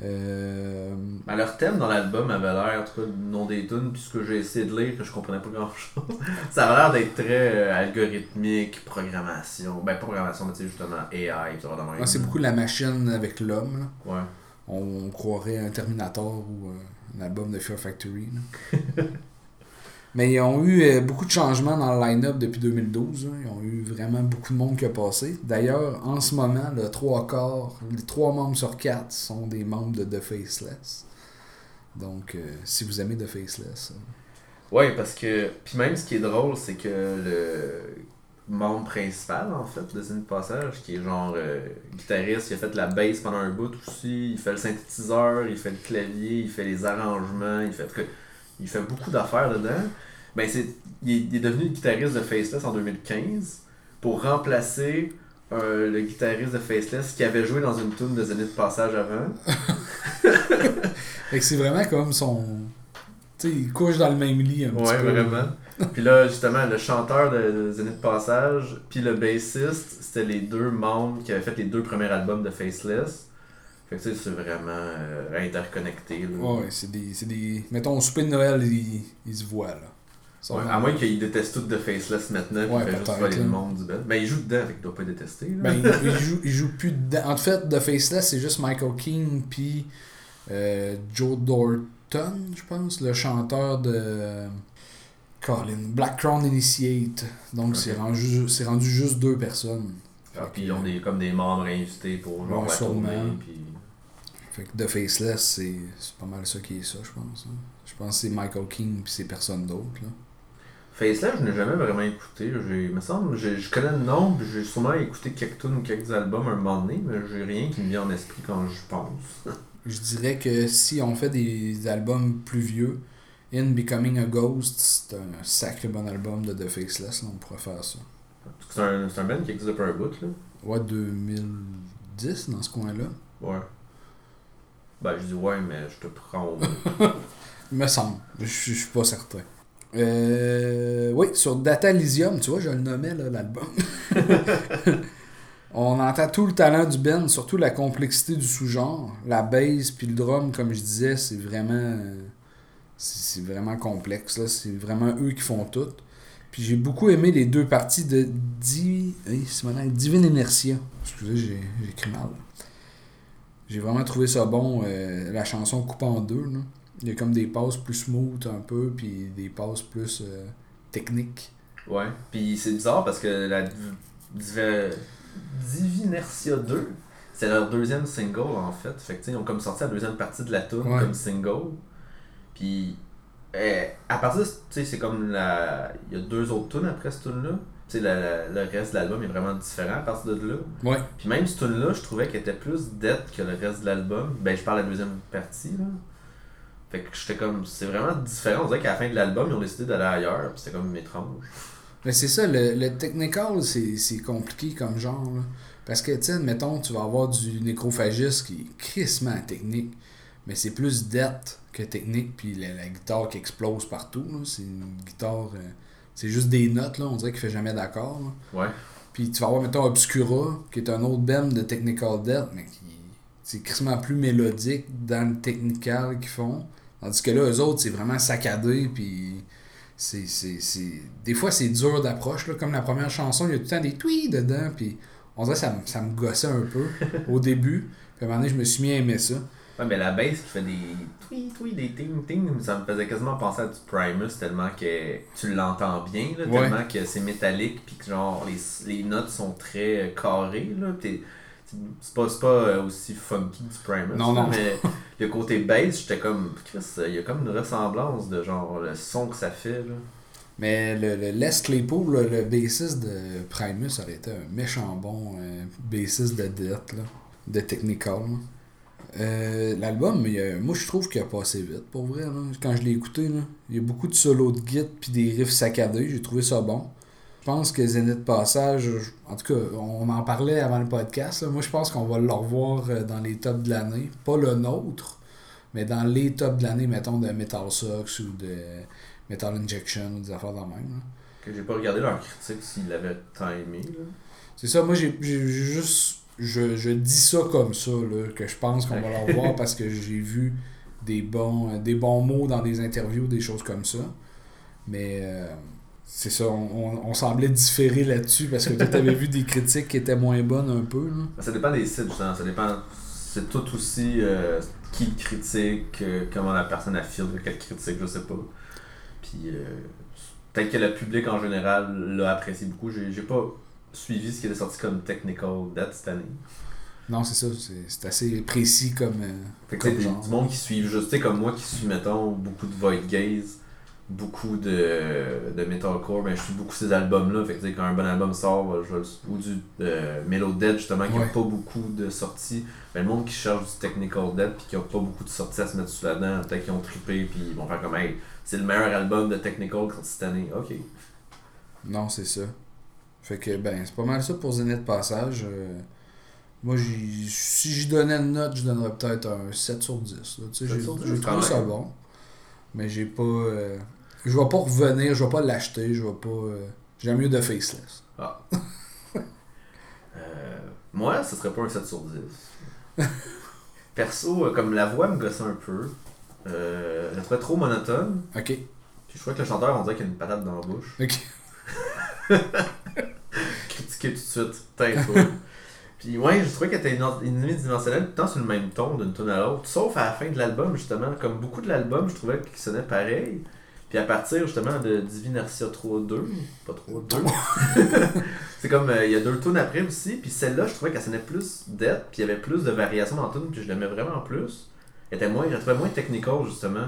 Euh, Ben, leur thème dans l'album avait l'air, en tout cas, du nom des tunes, puis ce que j'ai essayé de lire, que je comprenais pas grand chose. [LAUGHS] ça avait l'air d'être très euh, algorithmique, programmation. Ben, pas programmation, mais tu sais, justement, AI, ça va dans c'est beaucoup la machine avec l'homme. Ouais. On, on croirait un Terminator ou euh, un album de Fear Factory. [LAUGHS] Mais ils ont eu euh, beaucoup de changements dans le line-up depuis 2012. hein. Ils ont eu vraiment beaucoup de monde qui a passé. D'ailleurs, en ce moment, le trois quarts, les trois membres sur quatre sont des membres de The Faceless. Donc, euh, si vous aimez The Faceless. euh, Ouais, parce que. Puis même, ce qui est drôle, c'est que le membre principal, en fait, de Zénith Passage, qui est genre euh, guitariste, il a fait la bass pendant un bout aussi, il fait le synthétiseur, il fait le clavier, il fait les arrangements, il fait. Il fait beaucoup d'affaires dedans. Ben, c'est, il, est, il est devenu le guitariste de Faceless en 2015 pour remplacer euh, le guitariste de Faceless qui avait joué dans une tune de Zénith Passage avant. [LAUGHS] Fait que c'est vraiment comme son. Tu sais, il couche dans le même lit un petit Ouais, peu. vraiment. [LAUGHS] puis là, justement, le chanteur de, de Zenith Passage, puis le bassiste, c'était les deux membres qui avaient fait les deux premiers albums de Faceless. Fait que c'est vraiment euh, interconnecté. Là. Ouais, c'est des, c'est des. Mettons, au souper de Noël, ils, ils se voient, là. Ouais, à moins qu'il déteste tout de Faceless maintenant, Ouais, il fait juste voler le monde du band. Ben, il joue dedans, fait qu'il doit pas détester. Là. Ben, [LAUGHS] il, il joue, il joue plus dedans. En fait, The Faceless, c'est juste Michael King puis euh, Joe Dorton, je pense, le chanteur de Colin, Black Crown Initiate. Donc, c'est rendu, c'est rendu juste deux personnes. Ah, puis ils ont des, comme des membres invités pour genre, Ouais, la sûrement. tournée. Puis... Fait que The Faceless, c'est c'est pas mal ça qui est ça, je pense. hein. Je pense que c'est Michael King puis c'est personne d'autre. là. Faceless, je n'ai jamais vraiment écouté. J'ai, me semble, j'ai- je connais le nom, puis j'ai sûrement écouté quelques tunes ou quelques albums un moment donné, mais j'ai rien qui me vient en esprit quand je pense. [LAUGHS] Je dirais que si on fait des albums plus vieux, In Becoming a Ghost, c'est un sacré bon album de The Faceless, là, on pourrait faire ça. C'est un, c'est un band qui existe depuis un bout, là. Ouais, 2010 dans ce coin-là. Ouais. Ben, je dis ouais, mais je te prends [LAUGHS] me semble. Je, suis pas certain. Euh, oui, sur Data Elysium, tu vois, je le nommais l'album. [LAUGHS] On entend tout le talent du band, surtout la complexité du sous-genre. La bass puis le drum, comme je disais, c'est vraiment. C'est vraiment complexe. C'est vraiment eux qui font tout. Puis j'ai beaucoup aimé les deux parties de nom, Divine Inertia. Excusez, j'ai écrit mal. J'ai vraiment trouvé ça bon. euh, la chanson coupe en deux. Là. Il y a comme des passes plus smooth un peu, puis des passes plus euh, techniques. Ouais. Puis c'est bizarre parce que la Div- Div- Divinertia 2, c'est leur deuxième single en fait. Fait que tu sais, ils ont comme sorti la deuxième partie de la tune Ouais. comme single. Puis euh, à partir de tu sais, c'est comme la. Il y a deux autres tunes après cette tune là. Tu sais, la- le reste de l'album est vraiment différent à partir de là. Ouais. Puis même cette tune là je trouvais qu'elle était plus dead que le reste de l'album. Ben, je parle de la deuxième partie, là. Fait que j'étais comme. C'est vraiment différent. On dirait qu'à la fin de l'album, ils ont décidé d'aller ailleurs. Puis c'était comme étrange. Mais c'est ça, le, le technical, c'est compliqué comme genre. là. Parce que, tu sais, mettons, tu vas avoir du nécrophagiste qui est crissement technique. Mais c'est plus dette que technique, puis la, la guitare qui explose partout. là. C'est une guitare. euh, c'est juste des notes, là. On dirait qu'il fait jamais d'accord. Ouais. Puis tu vas avoir, mettons, Obscura, qui est un autre band de Technical Death, mais qui c'est crissement plus mélodique dans le technical qu'ils font. Tandis que là, eux autres, c'est vraiment saccadé, puis c'est, c'est, c'est... Des fois, c'est dur d'approche, là. Comme la première chanson, il y a tout le temps des tweets dedans, puis on dirait que ça, ça me gossait un peu [LAUGHS] au début. Puis à un moment donné, je me suis mis à aimer ça. Ouais, mais la bass qui fait des tweet, tweet, des ting, ting, ça me faisait quasiment penser à du Primus tellement que tu l'entends bien, là, Ouais. tellement que c'est métallique, puis que genre les, les notes sont très euh, carrées, là. t'es- C'est pas, c'est pas euh, aussi funky du Primus. Non, non. Mais [LAUGHS] le côté bass, j'étais comme. Chris, il y a comme une ressemblance de genre le son que ça fait, là. Mais le, le Les Claypool, le bassiste de Primus, ça aurait été un méchant bon euh, bassiste de Death, là, de Technical. là. Euh, L'album, a- moi je trouve qu'il a passé vite, pour vrai. là. Quand je l'ai écouté, là, il y a beaucoup de solos de guitare puis des riffs saccadés, j'ai trouvé ça bon. Je pense que Zenith Passage, en tout cas, on en parlait avant le podcast. là. Moi je pense qu'on va le revoir euh, dans les tops de l'année. Pas le nôtre, mais dans les tops de l'année, mettons, de Metal Sox ou de Metal Injection ou des affaires de même. là. Que j'ai pas regardé leur critique s'ils l'avaient tant aimé. C'est ça, moi j'ai juste. Je, je dis ça comme ça, là, que je pense qu'on va le revoir [LAUGHS] parce que j'ai vu des bons, des bons mots dans des interviews, des choses comme ça. Mais euh, c'est ça, on, on, on semblait différer là-dessus parce que toi t'avais [LAUGHS] vu des critiques qui étaient moins bonnes un peu. Là. Ça dépend des sites, justement. Ça dépend. C'est tout aussi euh, qui le critique, euh, comment la personne affirme quelle critique, je sais pas. Puis euh, peut-être que le public en général l'a apprécié beaucoup. J'ai pas suivi ce qui était sorti comme Technical Death cette année. Non, c'est ça, c'est assez précis comme. euh, Fait que Comme genre. du monde qui suivent juste, tu sais, comme moi qui suis, mettons, beaucoup de Void Gaze, beaucoup de, de Metalcore, ben je suis beaucoup ces albums-là. Fait que quand un bon album sort, ben, je ou du euh, Mellow Dead, justement, qui n'a Ouais. pas beaucoup de sorties, ben le monde qui cherche du Technical Dead puis qui n'a pas beaucoup de sorties à se mettre sous la dent, peut-être qu'ils ont trippé puis ils vont faire comme, hey, c'est le meilleur album de Technical cette année. Ok. Non, c'est ça. Fait que, ben, c'est pas mal ça pour Zenith Passage. Euh, moi, j'y- si j'y donnais une note, je donnerais peut-être un 7 sur 10. là. Tu sais, 7 J'ai sur 10, j'ai quand trouvé ça bon. Mais j'ai pas. euh, je vais pas revenir, je vais pas l'acheter, je vais pas. euh, J'aime mieux de Faceless. Ah. [LAUGHS] Euh, moi, ce serait pas un 7 sur 10. [LAUGHS] Perso, euh, comme la voix me gossait un peu, euh, je la trouvais trop monotone. Ok. Puis je trouvais que le chanteur, on dirait qu'il a une patate dans la bouche. Ok. [LAUGHS] Tout de suite, peut-être, ouais. [LAUGHS] Puis ouais, je trouvais qu'elle était une- unidimensionnelle, tout le temps sur le même ton d'une tune à l'autre. Sauf à la fin de l'album, justement. Comme beaucoup de l'album, je trouvais qu'il sonnait pareil. Puis à partir justement de Divinercia 3-2, pas 3-2, [LAUGHS] c'est comme euh, il y a deux tunes après aussi. Puis celle-là, je trouvais qu'elle sonnait plus dead, puis il y avait plus de variations dans la tune, puis je l'aimais vraiment plus. Elle était moins, je la trouvais moins technical justement.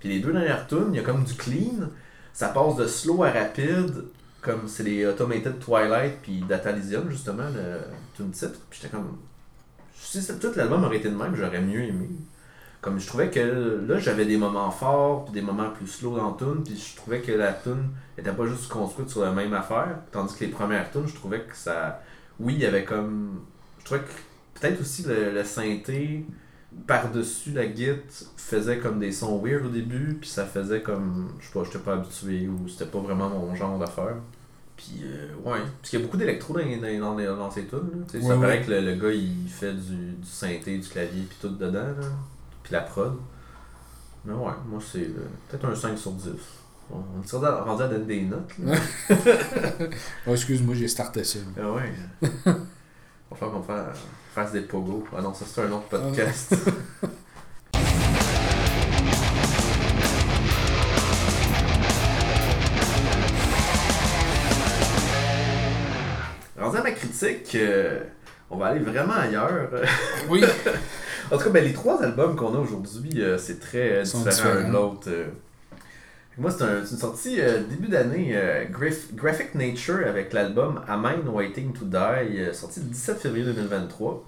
Puis les deux dernières tunes, il y a comme du clean. Ça passe de slow à rapide, comme c'est les Automated Twilight puis Data Elysium justement, le tune titre. Puis j'étais comme. Si tout l'album aurait été de même, j'aurais mieux aimé. Comme je trouvais que là, j'avais des moments forts, puis des moments plus slow dans tune, puis je trouvais que la tune était pas juste construite sur la même affaire, tandis que les premières tunes, je trouvais que ça. Oui, il y avait comme. Je trouvais que peut-être aussi le, le synthé par-dessus la guitare faisait comme des sons weird au début, puis ça faisait comme. Je sais pas, j'étais pas habitué ou c'était pas vraiment mon genre d'affaire. Puis, euh, ouais. Parce qu'il y a beaucoup d'électro dans, dans, dans, ces tunes. sais, ça Ouais, paraît ouais. que le, le gars il fait du, du synthé, du clavier, puis tout dedans. Là. Puis la prod. Mais ouais, moi c'est euh, peut-être un 5 sur 10. On on est rendu à- donner des notes. Là. [LAUGHS] Oh, excuse-moi, j'ai starté ça. Ah ouais. [LAUGHS] Va falloir qu'on fa- fasse des pogos. Ah non, ça c'est un autre podcast. [LAUGHS] Rendu à ma critique, euh, on va aller vraiment ailleurs. [LAUGHS] Oui. En tout cas, ben, les trois albums qu'on a aujourd'hui, euh, c'est très euh, différent l'un de l'autre. Moi, c'est un- c'est une sortie euh, début d'année, euh, Graph- Graphic Nature avec l'album A Mind Waiting to Die, euh, sorti le 17 février 2023.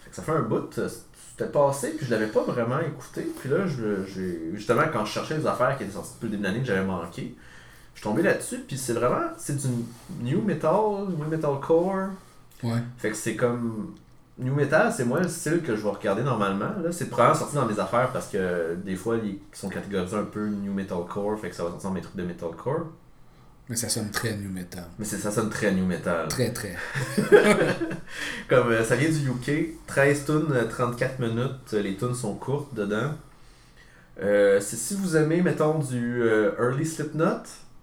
Fait que ça fait un bout. C'était passé, puis je l'avais pas vraiment écouté. Puis là, je- justement, quand je cherchais les affaires qui étaient sorties depuis le début de l'année que j'avais manqué, je suis tombé là-dessus, puis c'est vraiment, c'est du new metal, new metalcore. Ouais. Fait que c'est comme. New Metal, c'est moi le style que je vais regarder normalement. Là, c'est probablement sorti dans mes affaires parce que des fois, ils sont catégorisés un peu New Metalcore, fait que ça va sortir dans mes trucs de Metalcore. Mais ça sonne très New Metal. Mais c'est, ça sonne très New Metal. Très, très. [LAUGHS] Comme euh, ça vient du UK, 13 tunes, euh, 34 minutes, euh, les tunes sont courtes dedans. Euh, c'est si vous aimez, mettons, du euh, Early Slipknot,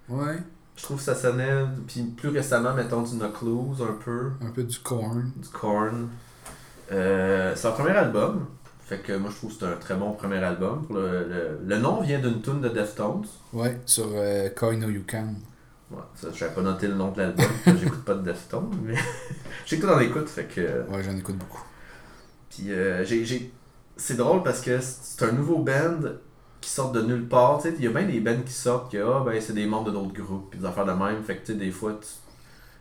Ouais. je trouve que ça sonnait, puis plus récemment, mettons, du Knuckles un peu, Un peu du corn. du Korn. Euh, c'est leur premier album, fait que moi je trouve que c'est un très bon premier album. Le, le, le nom vient d'une tune de Deftones. Ouais, sur euh, Coin No You Can. Ouais, ça, je pas noté le nom de l'album, [LAUGHS] que j'écoute pas de Deftones, mais tout dans l'écoute, fait que... Ouais, j'en écoute beaucoup. Puis euh, j'ai, j'ai... c'est drôle parce que c'est un nouveau band qui sort de nulle part. Tu sais, il y a bien des bands qui sortent que ah, ben, c'est des membres de d'autres groupes, puis des affaires de même. Fait que tu sais, des fois,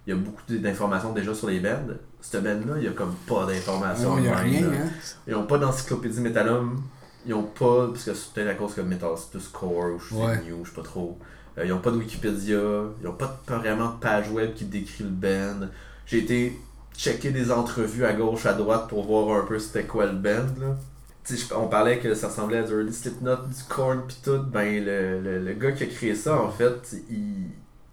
il y a beaucoup d'informations déjà sur les bands. Cette band-là, il y a comme pas d'informations. Il a rien, hein. Ils ont pas d'encyclopédie Metalum. Ils ont pas, parce que c'est peut-être à cause que Metal c'est plus core ou je Ouais. new, je sais pas trop. Euh, ils ont pas de Wikipédia. Ils ont pas de- vraiment de page web qui décrit le band. J'ai été checker des entrevues à gauche, à droite pour voir un peu c'était quoi le band. Là. On parlait que ça ressemblait à du Early Slipknot, du Korn pis tout. Ben, le, le, le gars qui a créé ça, en fait, il...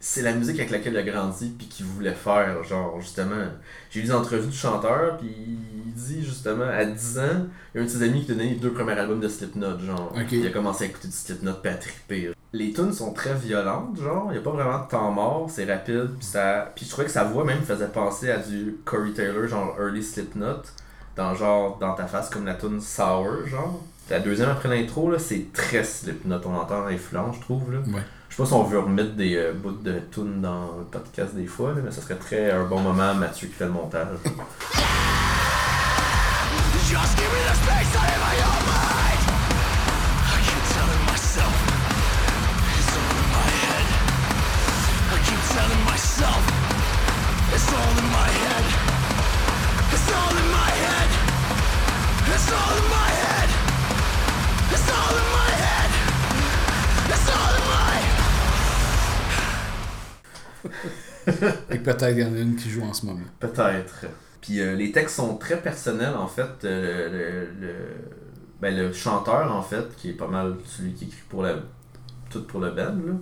c'est la musique avec laquelle il a grandi puis qu'il voulait faire. Genre, justement, j'ai lu des entrevues du chanteur puis il dit, justement, à 10 ans, il y a un de ses amis qui donnait les deux premiers albums de Slipknot. Genre, Ok. il a commencé à écouter du Slipknot puis à triper. Les tunes sont très violentes, genre, il n'y a pas vraiment de temps mort, c'est rapide, puis ça... Puis je trouvais que sa voix même faisait penser à du Corey Taylor, genre Early Slipknot, dans genre, dans ta face comme la tune Sour, genre. La deuxième après l'intro, là, c'est très Slipknot, on entend l'influence, je trouve, là. Ouais. Je sais pas si on veut remettre des euh, bouts de tunes dans le podcast des fois, mais ça serait très un bon moment, Mathieu qui fait le montage. Just give me the space Et peut-être qu'il y en a une qui joue en ce moment. Peut-être. Puis euh, les textes sont très personnels en fait. Euh, le, ben, le chanteur en fait, qui est pas mal celui qui écrit pour la, tout pour le band, là,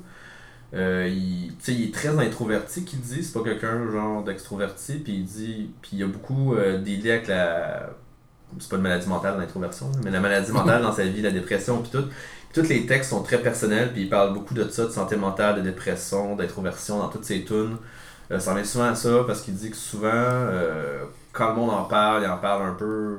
euh, il, il est très introverti qu'il dit, c'est pas quelqu'un genre d'extroverti, puis il dit, puis il y a beaucoup des liens avec la. C'est pas une maladie mentale l'introversion, mais la maladie mentale dans sa vie, la dépression, puis tout. Tous les textes sont très personnels, puis il parle beaucoup de ça, de santé mentale, de dépression, d'introversion dans toutes ses tunes. Euh, ça revient souvent à ça parce qu'il dit que souvent, euh, quand le monde en parle, il en parle un peu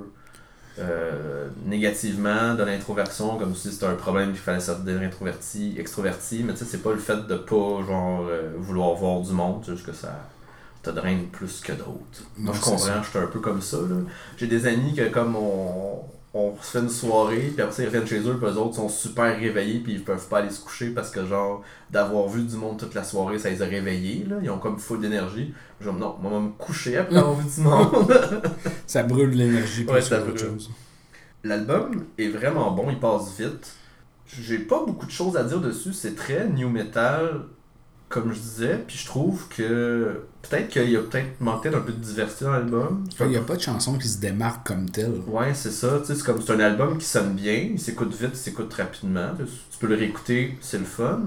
euh, négativement de l'introversion, comme si c'était un problème qu'il fallait se devenir introverti, extroverti, mais tu sais, c'est pas le fait de pas genre vouloir voir du monde, c'est juste que ça te draine plus que d'autres. Moi je comprends, je suis un peu comme ça. là. J'ai des amis que comme on, on se fait une soirée, puis après ça ils reviennent chez eux, puis eux autres sont super réveillés, puis ils peuvent pas aller se coucher parce que genre d'avoir vu du monde toute la soirée, ça les a réveillés, là. ils ont comme full d'énergie. Dis non, moi vais me coucher après avoir vu du monde. [LAUGHS] Ça brûle l'énergie plus Ouais, ça brûle. chose. L'album est vraiment bon, il passe vite. J'ai pas beaucoup de choses à dire dessus, c'est très new metal, comme je disais, puis je trouve que peut-être qu'il y a peut-être manqué d'un peu de diversité dans l'album. Un Il n'y a pas de chanson qui se démarque comme telle. Ouais, c'est ça, c'est comme c'est un album qui sonne bien, il s'écoute vite, il s'écoute rapidement. Tu peux le réécouter, c'est le fun,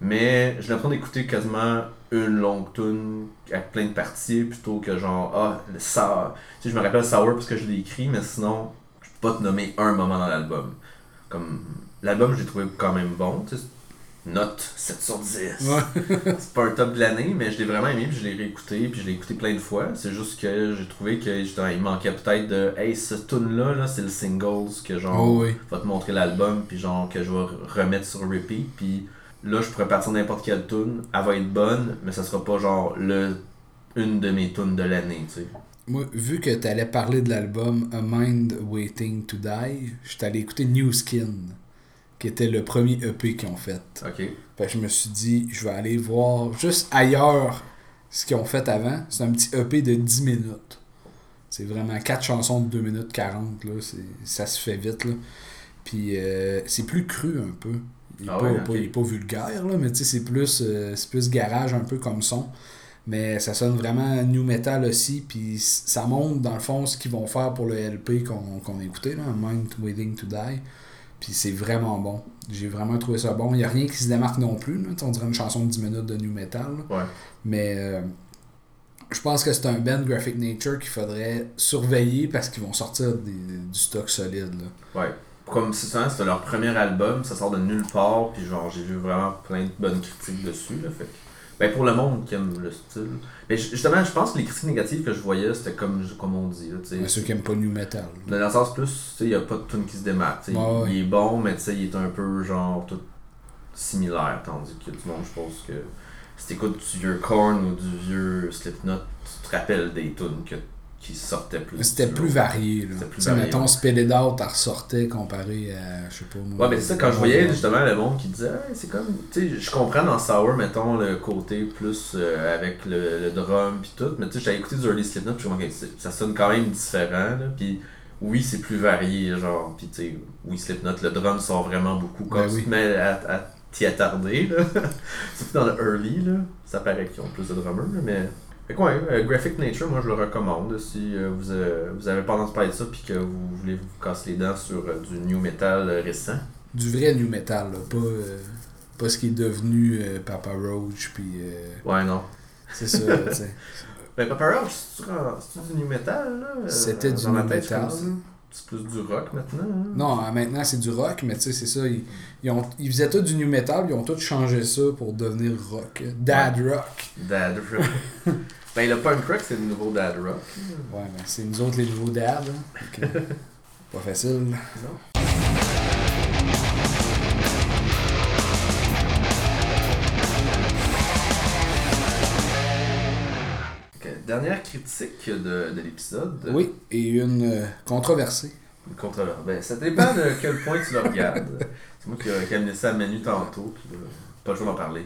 mais j'ai l'impression d'écouter quasiment une longue tune avec plein de parties plutôt que genre ah le sour. Tu sais, je me rappelle sour parce que je l'ai écrit, mais sinon je peux pas te nommer un moment dans l'album. Comme l'album, je l'ai trouvé quand même bon, tu sais, note 7 sur 10. Ouais. [LAUGHS] c'est pas un top de l'année, mais je l'ai vraiment aimé, puis je l'ai réécouté, puis je l'ai écouté plein de fois. C'est juste que j'ai trouvé que justement, il manquait peut-être de Hey, ce tune-là, là, c'est le singles que genre Oh oui. va te montrer l'album, puis genre que je vais remettre sur repeat, puis là je pourrais partir n'importe quelle tune, elle va être bonne, mais ça sera pas genre le une de mes tunes de l'année, tu sais. Moi, vu que tu allais parler de l'album A Mind Waiting to Die, je suis allé écouter New Skin, qui était le premier EP qu'ils ont fait. Ok. Fait que je me suis dit, je vais aller voir juste ailleurs ce qu'ils ont fait avant. C'est un petit EP de 10 minutes. C'est vraiment 4 chansons de 2 minutes 40. Là. Ça se fait vite. Là. Puis euh, c'est plus cru un peu. Il est, Ah pas, ouais, pas- pas vulgaire, là, mais c'est plus, euh, plus garage un peu comme son. Mais ça sonne vraiment new metal aussi, puis ça montre dans le fond ce qu'ils vont faire pour le LP qu'on qu'on a écouté, là, Mind Waiting to Die. Puis c'est vraiment bon. J'ai vraiment trouvé ça bon. Il n'y a rien qui se démarque non plus. Là. On dirait une chanson de 10 minutes de new metal. Ouais. Mais euh, je pense que c'est un band Graphic Nature qu'il faudrait surveiller parce qu'ils vont sortir des- du stock solide. Là. Ouais. Comme c'est ça, c'était leur premier album, ça sort de nulle part, puis genre j'ai vu vraiment plein de bonnes critiques dessus, là, fait Ben pour le monde qui aime le style. Mais ju- justement, je pense que les critiques négatives que je voyais, c'était comme, comme on dit, là. Mais ceux qui n'aiment pas new metal. Dans le sens plus, tu sais, il n'y a pas de tune qui se démarque. Ouais. Il est bon, mais il est un peu genre tout similaire. Tandis que du monde, je pense que si t'écoutes du vieux Korn ou du vieux Slipknot, tu te rappelles des tunes que, qui sortaient plus. C'était plus varié. Là. C'était plus varié, mettons. Spell Out, elle ressortait comparé à, je sais pas moi. Ouais, mais c'est ça, quand je voyais justement le monde qui disait, Hey, c'est comme, tu sais, je comprends dans Sour, mettons, le côté plus euh, avec le, le drum pis tout, mais tu sais, j'avais écouté du early Slipknot pis je me disais, Ok, c'est- ça sonne quand même différent, là, pis oui, c'est plus varié, genre, pis tu sais, oui, Slipknot, le drum sort vraiment beaucoup, quand Ben tu oui. te mets à, à t'y attarder, là, [LAUGHS] surtout dans le early, là, ça paraît qu'ils ont plus de drummers, mais... Fait que ouais, euh, Graphic Nature, moi je le recommande si euh, vous, euh, vous avez pas entendu parler de ça puis que vous voulez vous casser les dents sur du new metal récent. Du vrai new metal, là. Pas, pas ce qui est devenu Papa Roach, puis. Ouais, non. c'est ça, tu sais. [LAUGHS] Ben, Papa Roach, c'est-tu c'est-tu du new metal, là? C'était du new c'est metal. là. C'est plus du rock maintenant. hein? Non, maintenant c'est du rock, mais tu sais, c'est ça. Ils, ils, ont, ils faisaient tout du new metal, ils ont tout changé ça pour devenir rock. Dad rock. Dad rock. [LAUGHS] ben, le punk rock, c'est le nouveau dad rock. Ouais, mais c'est nous autres les nouveaux dads. hein. [LAUGHS] Pas facile. Non? Dernière critique de, de l'épisode. Oui, et une euh, controversée. Une controverse. Ben, ça dépend de quel point tu le regardes. [LAUGHS] C'est moi qui ai amené ça à Manu tantôt, puis là, pas le choix d'en parler.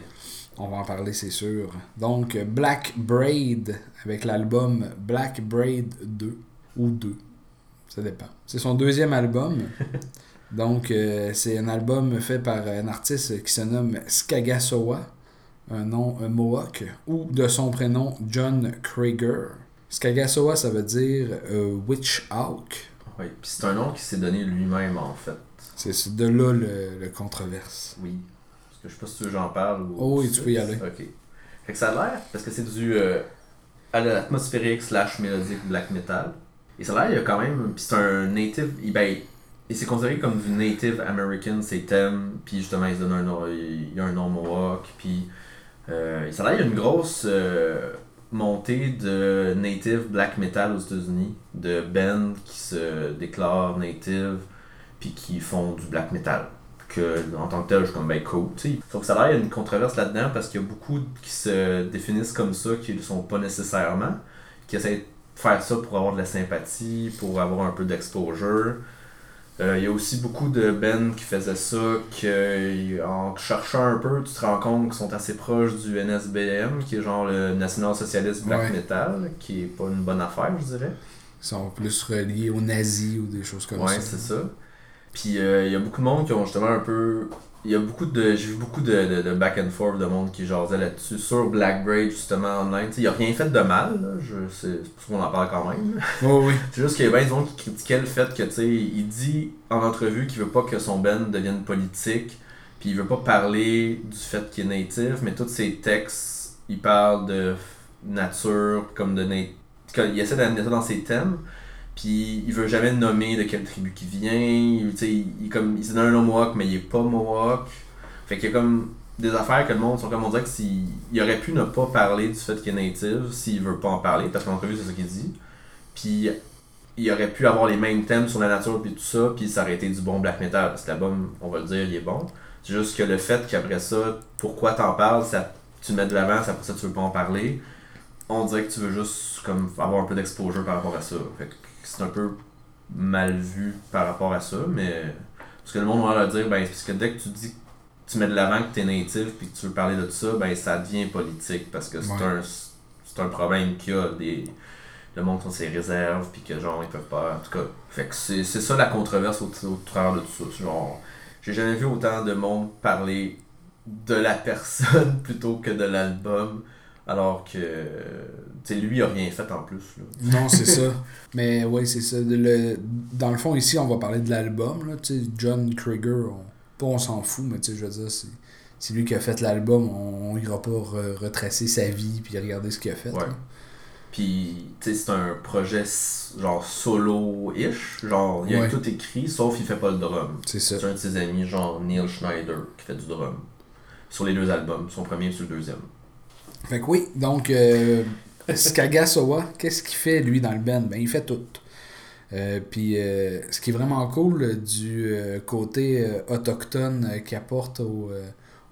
On va en parler, c'est sûr. Donc, Black Braid, avec l'album Black Braid 2, ou 2, ça dépend. C'est son deuxième album. [LAUGHS] Donc, euh, c'est un album fait par un artiste qui se nomme Skagasowa, un nom un Mohawk, ou de son prénom John Krager. Skagasowa, ça veut dire euh, Witch Hawk. Oui, puis c'est un nom qui s'est donné lui-même en fait. C'est de là le, le controverse. Oui. Je sais pas si tu veux que j'en parle ou. Oh oui, tu peux y aller. Ok. Fait que ça a l'air, parce que c'est du euh, atmosphérique slash mélodique black metal. Et ça a l'air, il y a quand même. Puis c'est un native. Il, ben, et c'est considéré comme du native American, ses thèmes. Puis justement, il se donne un nom. Il y a un nom Mohawk. Puis. Euh, ça a l'air, il y a une grosse. euh, montée de native black metal aux États-Unis, de bands qui se déclarent native puis qui font du black metal. Que en tant que tel, je suis comme ben cool. tu. Sauf que ça a l'air, il y a une controverse là-dedans parce qu'il y a beaucoup qui se définissent comme ça, qui ne le sont pas nécessairement, qui essaient de faire ça pour avoir de la sympathie, pour avoir un peu d'exposure. Euh, Il y a aussi beaucoup de bands qui faisaient ça, que en cherchant un peu, tu te rends compte qu'ils sont assez proches du NSBM, qui est genre le National Socialist Black Ouais. Metal, qui est pas une bonne affaire, je dirais. Ils sont plus reliés aux nazis ou des choses comme ouais, ça. c'est ça. Puis euh, il y a beaucoup de monde qui ont justement un peu. Il y a beaucoup de. J'ai vu beaucoup de, de, de back and forth de monde qui jasait là-dessus. Sur Black Braid, justement, online. Tu sais, il a rien fait de mal, là. Je, c'est pour qu'on en parle quand même. [LAUGHS] Oh, oui. C'est juste qu'il y a bien des gens qui critiquaient le fait que, tu sais, il dit en entrevue qu'il veut pas que son band devienne politique, puis il veut pas parler du fait qu'il est native, mais tous ses textes, il parle de nature, comme de nat- Il essaie d'amener ça dans ses thèmes, puis il veut jamais nommer de quelle tribu qu'il vient, il, il, il comme, il donné un Mohawk, mais il est pas Mohawk. Fait qu'il y a comme des affaires que le monde sont comme on dirait que s'il il aurait pu ne pas parler du fait qu'il est native s'il veut pas en parler, parce qu'en entrevue c'est ça qu'il dit. Puis il aurait pu avoir les mêmes thèmes sur la nature puis tout ça, puis ça aurait été du bon black metal. Parce que l'album, on va le dire, il est bon. C'est juste que le fait qu'après ça, pourquoi t'en parles, ça, tu le mets de l'avant, c'est après ça tu veux pas en parler, on dirait que tu veux juste comme avoir un peu d'exposure par rapport à ça. Que c'est un peu mal vu par rapport à ça, mais parce que le monde va leur dire, ben, parce que dès que tu dis que tu mets de l'avant que t'es natif puis que tu veux parler de tout ça, ben ça devient politique parce que c'est Ouais. un c'est un problème qu'il y a des le monde qui ont ses réserves puis que genre ils peuvent pas en tout cas fait que c'est c'est ça la controverse au, au travers de tout ça genre j'ai jamais vu autant de monde parler de la [LAUGHS] personne plutôt que de l'album Alors que, tu sais, lui, il a rien fait en plus. Là. Non, c'est [LAUGHS] ça. Mais oui, c'est ça. Le, dans le fond, ici, on va parler de l'album. là. Tu sais, John Krieger, on, pas on s'en fout, mais tu sais, je veux dire, c'est, c'est lui qui a fait l'album. On, on ira pas re- retracer sa vie puis regarder ce qu'il a fait. Ouais. Puis, tu sais, c'est un projet genre solo-ish. Genre, il a Ouais. tout écrit, sauf il fait pas le drum. C'est ça. C'est un de ses amis, genre Neil Schneider, qui fait du drum. Sur les deux albums, son premier et sur le deuxième. Fait que oui, donc euh, Skagasawa, qu'est-ce qu'il fait lui dans le band? Ben il fait tout. Euh, Puis euh, ce qui est vraiment cool euh, du euh, côté autochtone qu'il apporte au,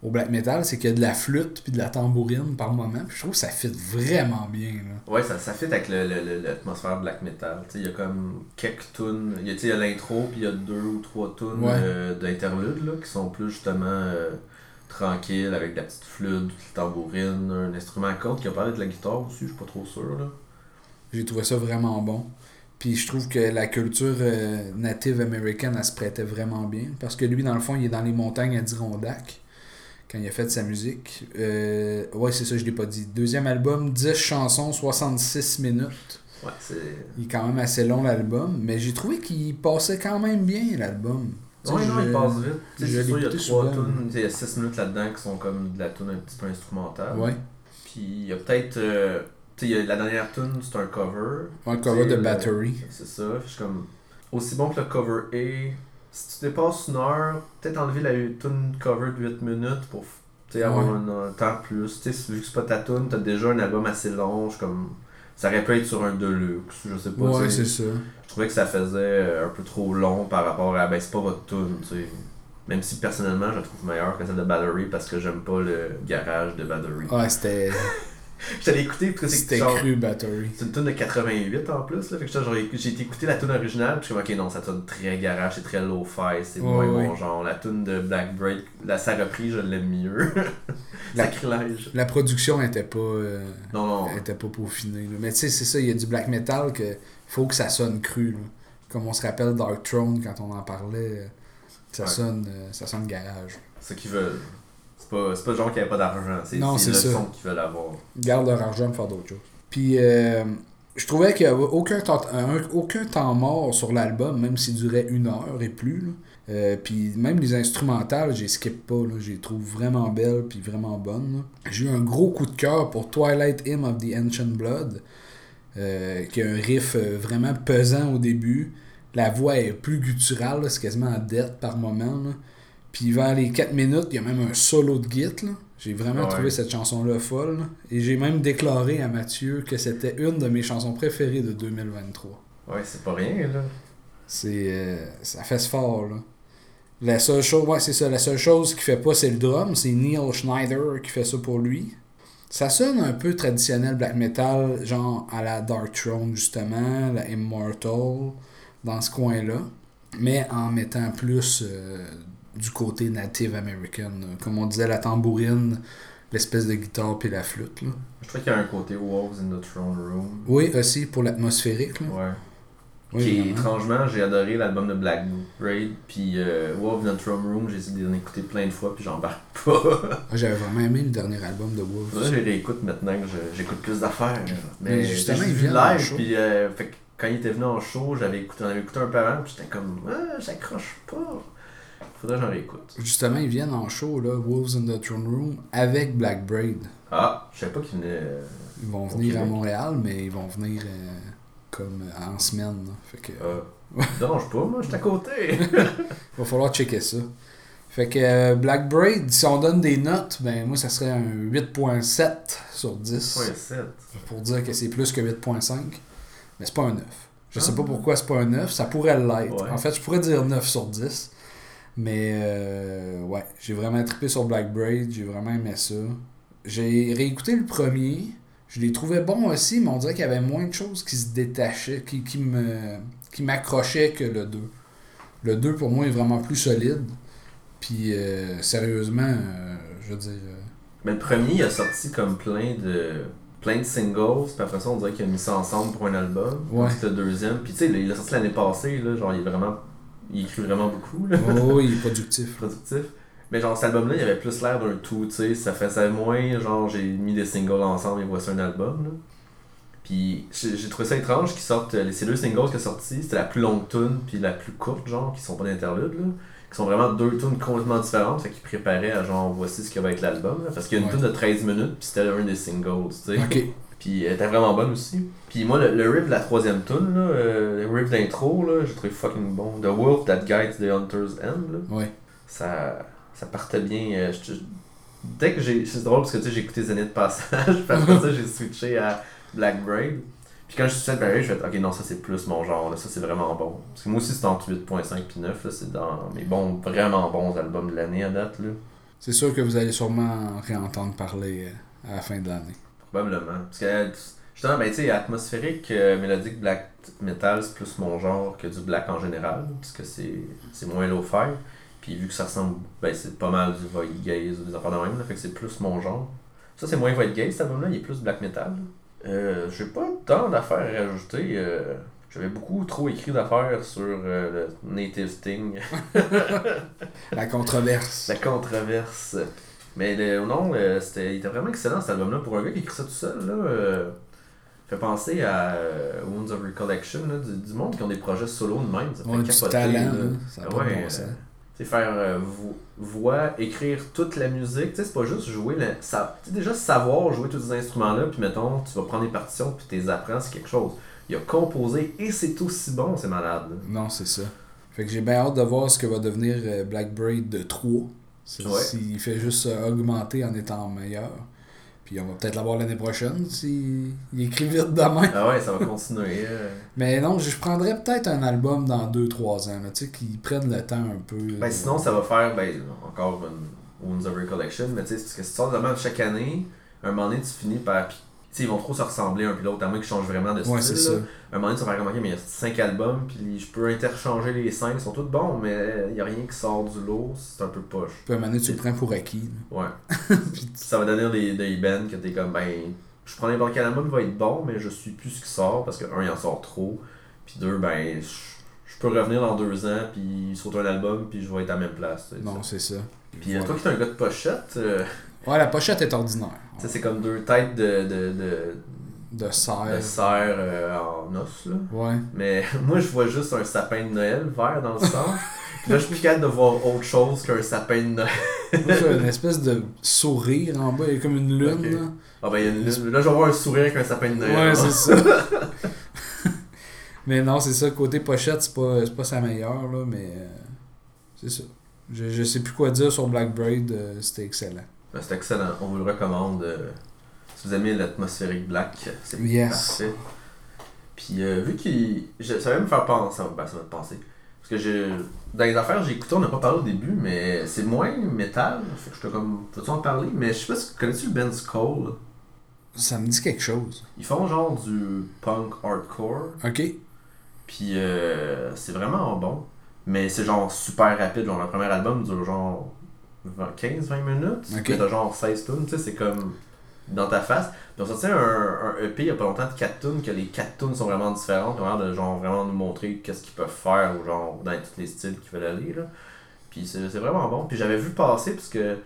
au black metal, c'est qu'il y a de la flûte puis de la tambourine par moment. Puis je trouve que ça fit vraiment bien. Là. Ouais, ça, ça fit avec l'atmosphère black metal. Il y a comme quelques tunes. Il y a, l'intro, puis il y a deux ou trois tunes Ouais. d'interlude là, qui sont plus justement tranquilles, avec la petite flûte, la tambourine, un instrument à cordes qui a parlé de la guitare aussi, je suis pas trop sûr. Là. J'ai trouvé ça vraiment bon. Puis je trouve que la culture euh, native américaine, elle se prêtait vraiment bien. Parce que lui, dans le fond, il est dans les montagnes Adirondack quand il a fait sa musique. Euh, ouais, c'est ça, je l'ai pas dit. Deuxième album, 10 chansons, 66 minutes. Ouais, c'est. Il est quand même assez long l'album, mais j'ai trouvé qu'il passait quand même bien l'album. Non, je- il passe vite. Tu sais, je C'est sûr, il y a trois tunes. Il y a six minutes là-dedans qui sont comme de la tune un petit peu instrumentale. Ouais, Puis il y a peut-être. euh, tu sais, la dernière tune, c'est un cover. un cover de Battery. C'est ça. Je suis comme. Aussi bon que le cover est. Si tu dépasses une heure, peut-être enlever la tune cover de 8 minutes pour sais, avoir Ouais. un, un temps plus. Tu sais, vu que c'est pas ta tune, t'as déjà un album assez long. Comme. Ça aurait pu être sur un deluxe, je sais pas. Ouais, c'est ça. Je trouvais que ça faisait euh, un peu trop long par rapport à. Ben, c'est pas votre tune, tu sais. Même si personnellement, je la trouve meilleure que celle de Battery parce que j'aime pas le garage de Battery. Ouais, c'était [LAUGHS] Je t'allais écouter parce que c'est c'était cru Battery. C'est une tune de 88 en plus, là. Fait que j'ai été écouter la tune originale, puis je suis comme, ok, non, ça sonne très garage, c'est très low-fi, c'est Ouais, moins ouais. bon genre. La tune de Black Break, la sa reprise, je l'aime mieux. [LAUGHS] La- Sacrilège. La production était pas. euh, Non, non. Elle était pas peaufinée. là. Mais tu sais, c'est ça, il y a du black metal que faut que ça sonne cru. là. Comme on se rappelle Dark Throne quand on en parlait, ça Ouais. sonne euh, ça sonne garage. C'est ce qu'ils veulent. C'est pas, pas le genre qui avait pas d'argent, c'est Non, c'est c'est le son qu'ils veulent avoir. Ils gardent leur argent pour faire d'autres choses. Puis euh, je trouvais qu'il n'y avait aucun temps, un- aucun temps mort sur l'album, même s'il durait une heure et plus. là. Euh, puis même les instrumentales, j'ai skip pas. Là. Je les trouve vraiment belles puis vraiment bonnes. J'ai eu un gros coup de cœur pour Twilight Hymn of the Ancient Blood, euh, qui a un riff euh, vraiment pesant au début. La voix est plus gutturale, c'est quasiment en dette par moment. là. Puis vers les 4 minutes, il y a même un solo de git. J'ai vraiment Ouais. trouvé cette chanson-là folle. là. Et j'ai même déclaré à Mathieu que c'était une de mes chansons préférées de 2023. Ouais, c'est pas rien, là. C'est euh, ça fait ce fort là. La seule chose, ouais, c'est ça, la seule chose qu'il fait pas c'est le drum, c'est Neil Schneider qui fait ça pour lui. Ça sonne un peu traditionnel black metal, genre à la Dark Throne justement, la Immortal dans ce coin-là, mais en mettant plus euh, du côté native American, comme on disait la tambourine, l'espèce de guitare puis la flûte là. Je trouve qu'il y a un côté Wolves in the Throne Room. Oui, aussi pour l'atmosphérique. Ouais. Oui, qui, vraiment. étrangement, j'ai adoré l'album de Black Braid, puis euh, Wolves in the Throne Room, j'ai essayé d'en écouter plein de fois, puis j'embarque pas. [LAUGHS] Ah, J'avais vraiment aimé le dernier album de Wolf. Là, je les réécoute maintenant que j'écoute plus d'affaires. Mais, Mais justement, viennent en live, show. puis euh, fait quand il était venu en show, j'avais écouté, on avait écouté un peu avant, puis j'étais comme, ah, j'accroche pas. Faudrait que j'en réécoute. Justement, ils viennent en show, là, Wolves in the Throne Room, avec Black Braid. Ah, je savais pas qu'il venait. euh, Ils vont venir à. Montréal, mais ils vont venir euh, comme en semaine. là. Fait que, euh, [LAUGHS] dérange pas, moi, j'étais à côté. [LAUGHS] va falloir checker ça. Fait que euh, Black Braid, si on donne des notes, ben moi ça serait un 8.7 sur 10. Ouais, 7. Pour dire que c'est plus que 8.5. Mais c'est pas un 9. Je sais Ah. pas pourquoi c'est pas un 9, ça pourrait l'être. Ouais. En fait, je pourrais dire 9 sur 10. Mais euh, ouais, j'ai vraiment trippé sur Black Braid, j'ai vraiment aimé ça. J'ai réécouté le premier, je les trouvais bons aussi, mais on dirait qu'il y avait moins de choses qui se détachaient, qui, qui me qui m'accrochaient que le 2. Le 2 pour moi est vraiment plus solide. Puis euh, sérieusement, euh, je veux dire. euh, Mais le premier, il a sorti comme plein de plein de singles, puis après ça, on dirait qu'il a mis ça ensemble pour un album. Ouais. Puis le deuxième. Puis tu sais, il a sorti l'année passée, là, genre, il est vraiment. Il écrit vraiment beaucoup, là. oh, il est productif. [LAUGHS] productif. Mais genre, cet album-là, il avait plus l'air d'un tout, tu sais. Ça faisait moins, genre, j'ai mis des singles ensemble et voici un album, là. Puis j'ai trouvé ça étrange qu'ils sortent. Les, ces deux singles qui sont sortis, c'était la plus longue tune puis la plus courte, genre, qui sont pas d'interlude, là. Qui sont vraiment deux tunes complètement différentes, fait qu'ils préparaient à genre, voici ce qui va être l'album, là. Parce qu'il y a une Ouais. tune de 13 minutes, puis c'était un des singles, tu sais. Ok. Puis elle était vraiment bonne aussi. Puis moi, le, le riff de la troisième tune, là, euh, le riff d'intro, là, j'ai trouvé fucking bon. The Wolf That Guides the Hunter's End, là Ouais. ça, ça partait bien. euh, je- je- dès que j'ai. C'est drôle parce que tu sais, j'ai écouté Zenith Passage, [LAUGHS] puis après ça, j'ai switché à Black Braid. Puis quand je suis à Braid, je fais ok, non, ça c'est plus mon genre, là, ça c'est vraiment bon. Parce que moi aussi, c'est entre 8.5 puis 9, là, c'est dans mes bons, vraiment bons albums de l'année à date, là. C'est sûr que vous allez sûrement réentendre parler euh, à la fin de l'année. Probablement. Parce que, euh, justement, ben, tu sais, atmosphérique, euh, mélodique, black metal, c'est plus mon genre que du black en général, parce que c'est c'est moins low-fi. Puis vu que ça ressemble, ben, c'est pas mal du void gaze ou des affaires de même, là, fait que c'est plus mon genre. Ça, c'est moins void gaze, cet album-là, il est plus black metal. Euh, J'ai pas tant d'affaires à rajouter. euh, J'avais beaucoup trop écrit d'affaires sur euh, le Native Sting. [LAUGHS] La controverse. La controverse. Mais le, non, c'était, il était vraiment excellent cet album-là. Pour un gars qui écrit ça tout seul, là, euh, fait penser à euh, Wounds of Recollection, là, du, du monde qui ont des projets solo de même. Ça fait Ouais, capoter, talent, là. Ça a pas de Ouais, bon sens. Faire euh, vo- voix, écrire toute la musique, tu sais, c'est pas juste jouer, la, ça, tu sais, déjà savoir jouer tous ces instruments-là, puis mettons, tu vas prendre des partitions, puis tu les apprends, c'est quelque chose. Il a composé, et c'est aussi bon, c'est malade. là. Non, c'est ça. Fait que j'ai bien hâte de voir ce que va devenir euh, Black Braid de 3. C'est- Ouais. S'il fait juste euh, augmenter en étant meilleur. Puis on va peut-être l'avoir l'année prochaine s'il il écrit vite demain. Ah ouais, ça va continuer. euh. [LAUGHS] Mais non, je prendrais peut-être un album dans 2-3 ans. là, Tu sais, qu'ils prennent le temps un peu. Ben, euh, sinon, ça va faire ben, encore une Wounds of Recollection, mais tu sais, parce que si tu sors vraiment chaque année, un moment donné, tu finis par. Puis, ils vont trop se ressembler un puis l'autre, à moins qu'ils changent vraiment de style. Ouais, c'est ça. un moment donné, tu vas faire comme, ok, mais il y a 5 albums, puis je peux interchanger les 5, ils sont tous bons, mais il n'y a rien qui sort du lot, c'est un peu poche. Puis à un moment donné, tu le prends pour acquis. Ouais. [LAUGHS] ça va donner des, des bands que t'es comme, ben, je prends n'importe quel album, il va être bon, mais je suis plus ce qui sort, parce que, un, il en sort trop, puis deux, ben, je, peux revenir dans deux ans, puis sauter un album, puis je vais être à la même place. Non, c'est ça. puis euh, toi qui es un gars de pochette, euh, Ouais, la pochette est ordinaire. sais, c'est comme deux têtes de, de, de, De serre. de cerf euh, en os, là. Ouais. Mais [LAUGHS] moi, je vois juste un sapin de Noël vert dans le sang. Puis là, je suis plus capable de voir autre chose qu'un sapin de Noël. Moi, une espèce de sourire en bas. Il y a comme une lune. Là. Ah ben, il y a une lune. Là, je vais voir un sourire avec un sapin de Noël. Ouais, c'est ça. [LAUGHS] [LAUGHS] mais non, c'est ça. Côté pochette, c'est pas, c'est pas sa meilleure, là, mais euh, c'est ça. Je, je sais plus quoi dire sur Black Braid, euh, c'était excellent. Ben, c'est excellent. On vous le recommande. euh, si vous aimez l'atmosphérique black, c'est Yes. parfait. Puis euh, vu qu'il. je- Ça va me faire penser. Ça va, ben, ça va te penser. Parce que je, dans les affaires, j'ai écouté, on n'a pas parlé au début, mais c'est moins métal. Fait que je te comme. Peux-tu en parler? Mais je sais pas si. Connais-tu le Ben Skull? Ça me dit quelque chose. Ils font genre du punk hardcore. Ok. Puis euh, c'est vraiment bon. Mais c'est genre super rapide. Genre le premier album dure genre 15-20 minutes. Ok. Mais t'as genre 16 tunes, tu sais, c'est comme dans ta face. Puis on sorti un, un EP il y a pas longtemps de 4 tunes, que les 4 tunes sont vraiment différentes. Ont l'air de genre vraiment nous montrer qu'est-ce qu'ils peuvent faire ou genre dans tous les styles qu'ils veulent aller. Là. Puis c'est vraiment bon. Puis j'avais vu passer parce que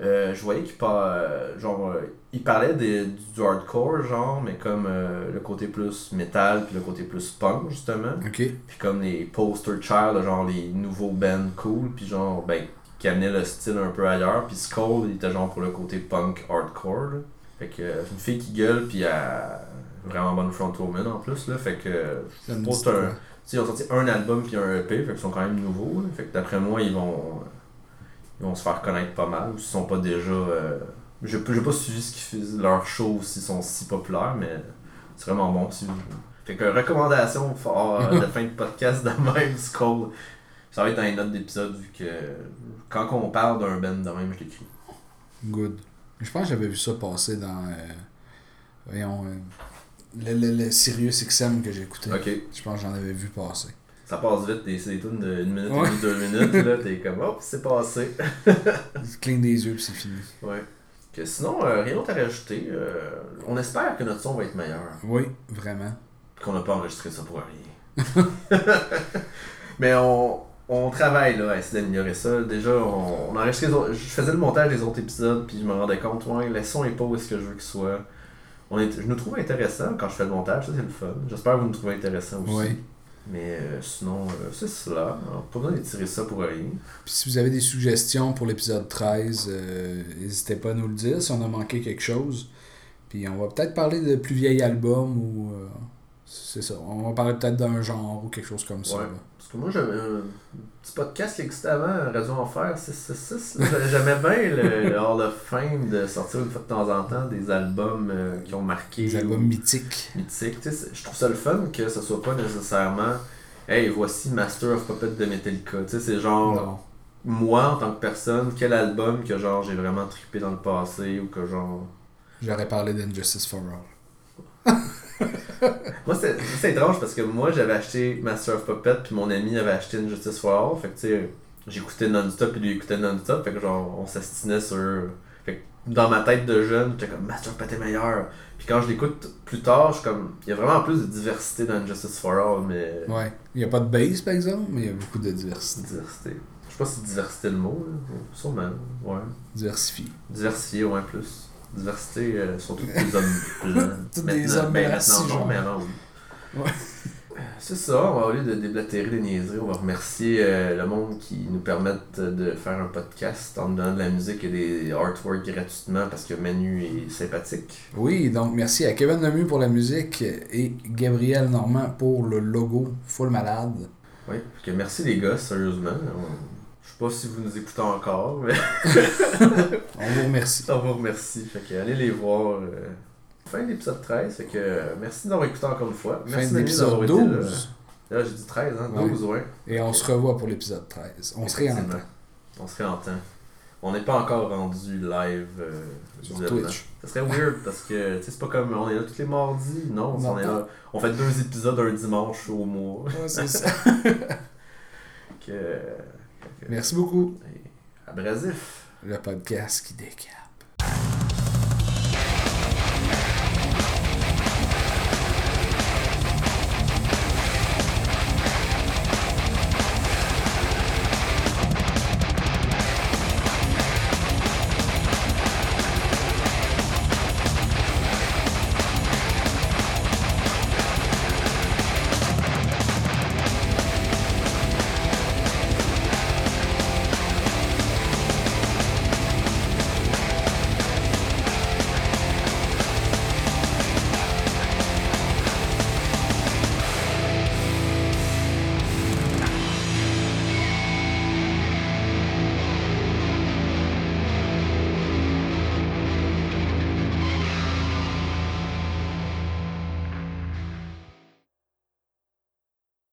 euh, je voyais qu'il par- euh, genre euh, il parlait des- du hardcore genre mais comme le côté plus métal puis le côté plus punk justement puis comme les poster child genre les nouveaux bands cool puis genre ben qui amenaient le style un peu ailleurs puis Skull il était genre pour le côté punk hardcore là. fait que euh, c'est une fille qui gueule puis elle a vraiment bonne frontwoman en plus là fait que je un- ils ont sorti un album puis un EP, fait qu'ils sont quand même nouveaux. là. Fait que d'après moi, ils vont ils vont se faire connaître pas mal. ou S'ils sont pas déjà. Euh... J'ai pas suivi ce qu'ils faisaient, leurs shows s'ils sont si populaires, mais c'est vraiment bon. Si vous... Fait que recommandation fort euh, [LAUGHS] de fin de podcast de même, Skull. Ça va être dans les notes d'épisode vu que quand on parle d'un band de même, je l'écris. Good. Je pense que j'avais vu ça passer dans. euh, voyons. euh, le, le, le Sirius XM que j'ai écouté. Ok, Je pense que j'en avais vu passer. ça passe vite, c'est des tunes de 1 minute Ouais. demie, 2 minutes, là, [LAUGHS] t'es comme, hop, c'est passé. [LAUGHS] Tu clignes des yeux puis c'est fini. Ouais. Que sinon, euh, rien d'autre à rajouter. on espère que notre son va être meilleur. Oui, vraiment. Qu'on n'a pas enregistré ça pour rien. [LAUGHS] Mais on, on travaille là, à essayer d'améliorer ça. Déjà, on, on enregistrait les autres- je faisais le montage des autres épisodes, puis je me rendais compte, ouais, le son est pas où est-ce que je veux qu'il soit. On est, je nous trouve intéressant quand je fais le montage, ça c'est le fun. J'espère que vous nous trouvez intéressant aussi. Oui. Mais euh, sinon, euh, c'est cela. Alors, pas besoin d'étirer ça pour rien. Puis si vous avez des suggestions pour l'épisode 13, euh, n'hésitez pas à nous le dire si on a manqué quelque chose. Puis on va peut-être parler de plus vieil album ou. euh, c'est ça. On va parler peut-être d'un genre ou quelque chose comme ça. Ouais. Que moi, j'avais un petit podcast qui existait avant, Radio Enfer 666. là. J'aimais bien le, Hall of Fame de sortir une fois de temps en temps des albums euh, qui ont marqué. Des ou- albums mythiques. mythique. Tu sais, c'est- je trouve ça le fun que ce soit pas nécessairement Hey, voici Master of Puppet de Metallica. Tu sais, c'est genre Non. moi en tant que personne, quel album que genre j'ai vraiment trippé dans le passé ou que genre. J'aurais parlé d'Injustice for All. [LAUGHS] [LAUGHS] Moi c'est étrange parce que moi j'avais acheté Master of Puppet puis mon ami avait acheté Injustice for All. Fait que tu sais, j'écoutais non-stop puis lui écoutait non-stop. Fait que genre on s'astinait sur. Fait que dans ma tête de jeune, j'étais comme Master of Puppet est meilleur. Puis quand je l'écoute plus tard, je suis comme. Il y a vraiment plus de diversité dans Injustice for All, mais. Ouais. Il n'y a pas de base par exemple, mais il y a beaucoup de diversité. Diversité. Je sais pas si diversité le mot, là. Sûrement, ouais. Diversifié. Diversifié, ouais, plus. Diversité, euh, surtout des hommes [LAUGHS] blancs. Tous des hommes non, mais avant, oui. Ouais. Euh, C'est ça, on va, au lieu de déblatérer des niaiseries, on va remercier euh, le monde qui nous permettent de faire un podcast en nous donnant de la musique et des artworks gratuitement parce que Manu est sympathique. Oui, donc merci à Kevin Lemieux pour la musique et Gabriel Normand pour le logo Full Malade. Oui, que merci les gars, sérieusement. On- sais pas si vous nous écoutez encore, mais [LAUGHS] On vous remercie. On vous remercie. Fait que allez les voir. euh, Fin de l'épisode 13. Fait que merci d'avoir écouté encore une fois. Fin Merci de Denis, d'avoir l'épisode été là. 12. Là, j'ai dit 13, hein? Ouais. 12, ouais. Et on se revoit pour l'épisode 13. On se réentend. Effectivement. On se réentend. On n'est pas encore rendu live euh, Sur. Twitch. Ça serait weird parce que tu sais, c'est pas comme on est là tous les mardis. Non, Non, on est là. On fait deux épisodes un dimanche au mois. Ouais, c'est ça. [LAUGHS] Que- Merci beaucoup. Abrasif. Le podcast qui décale.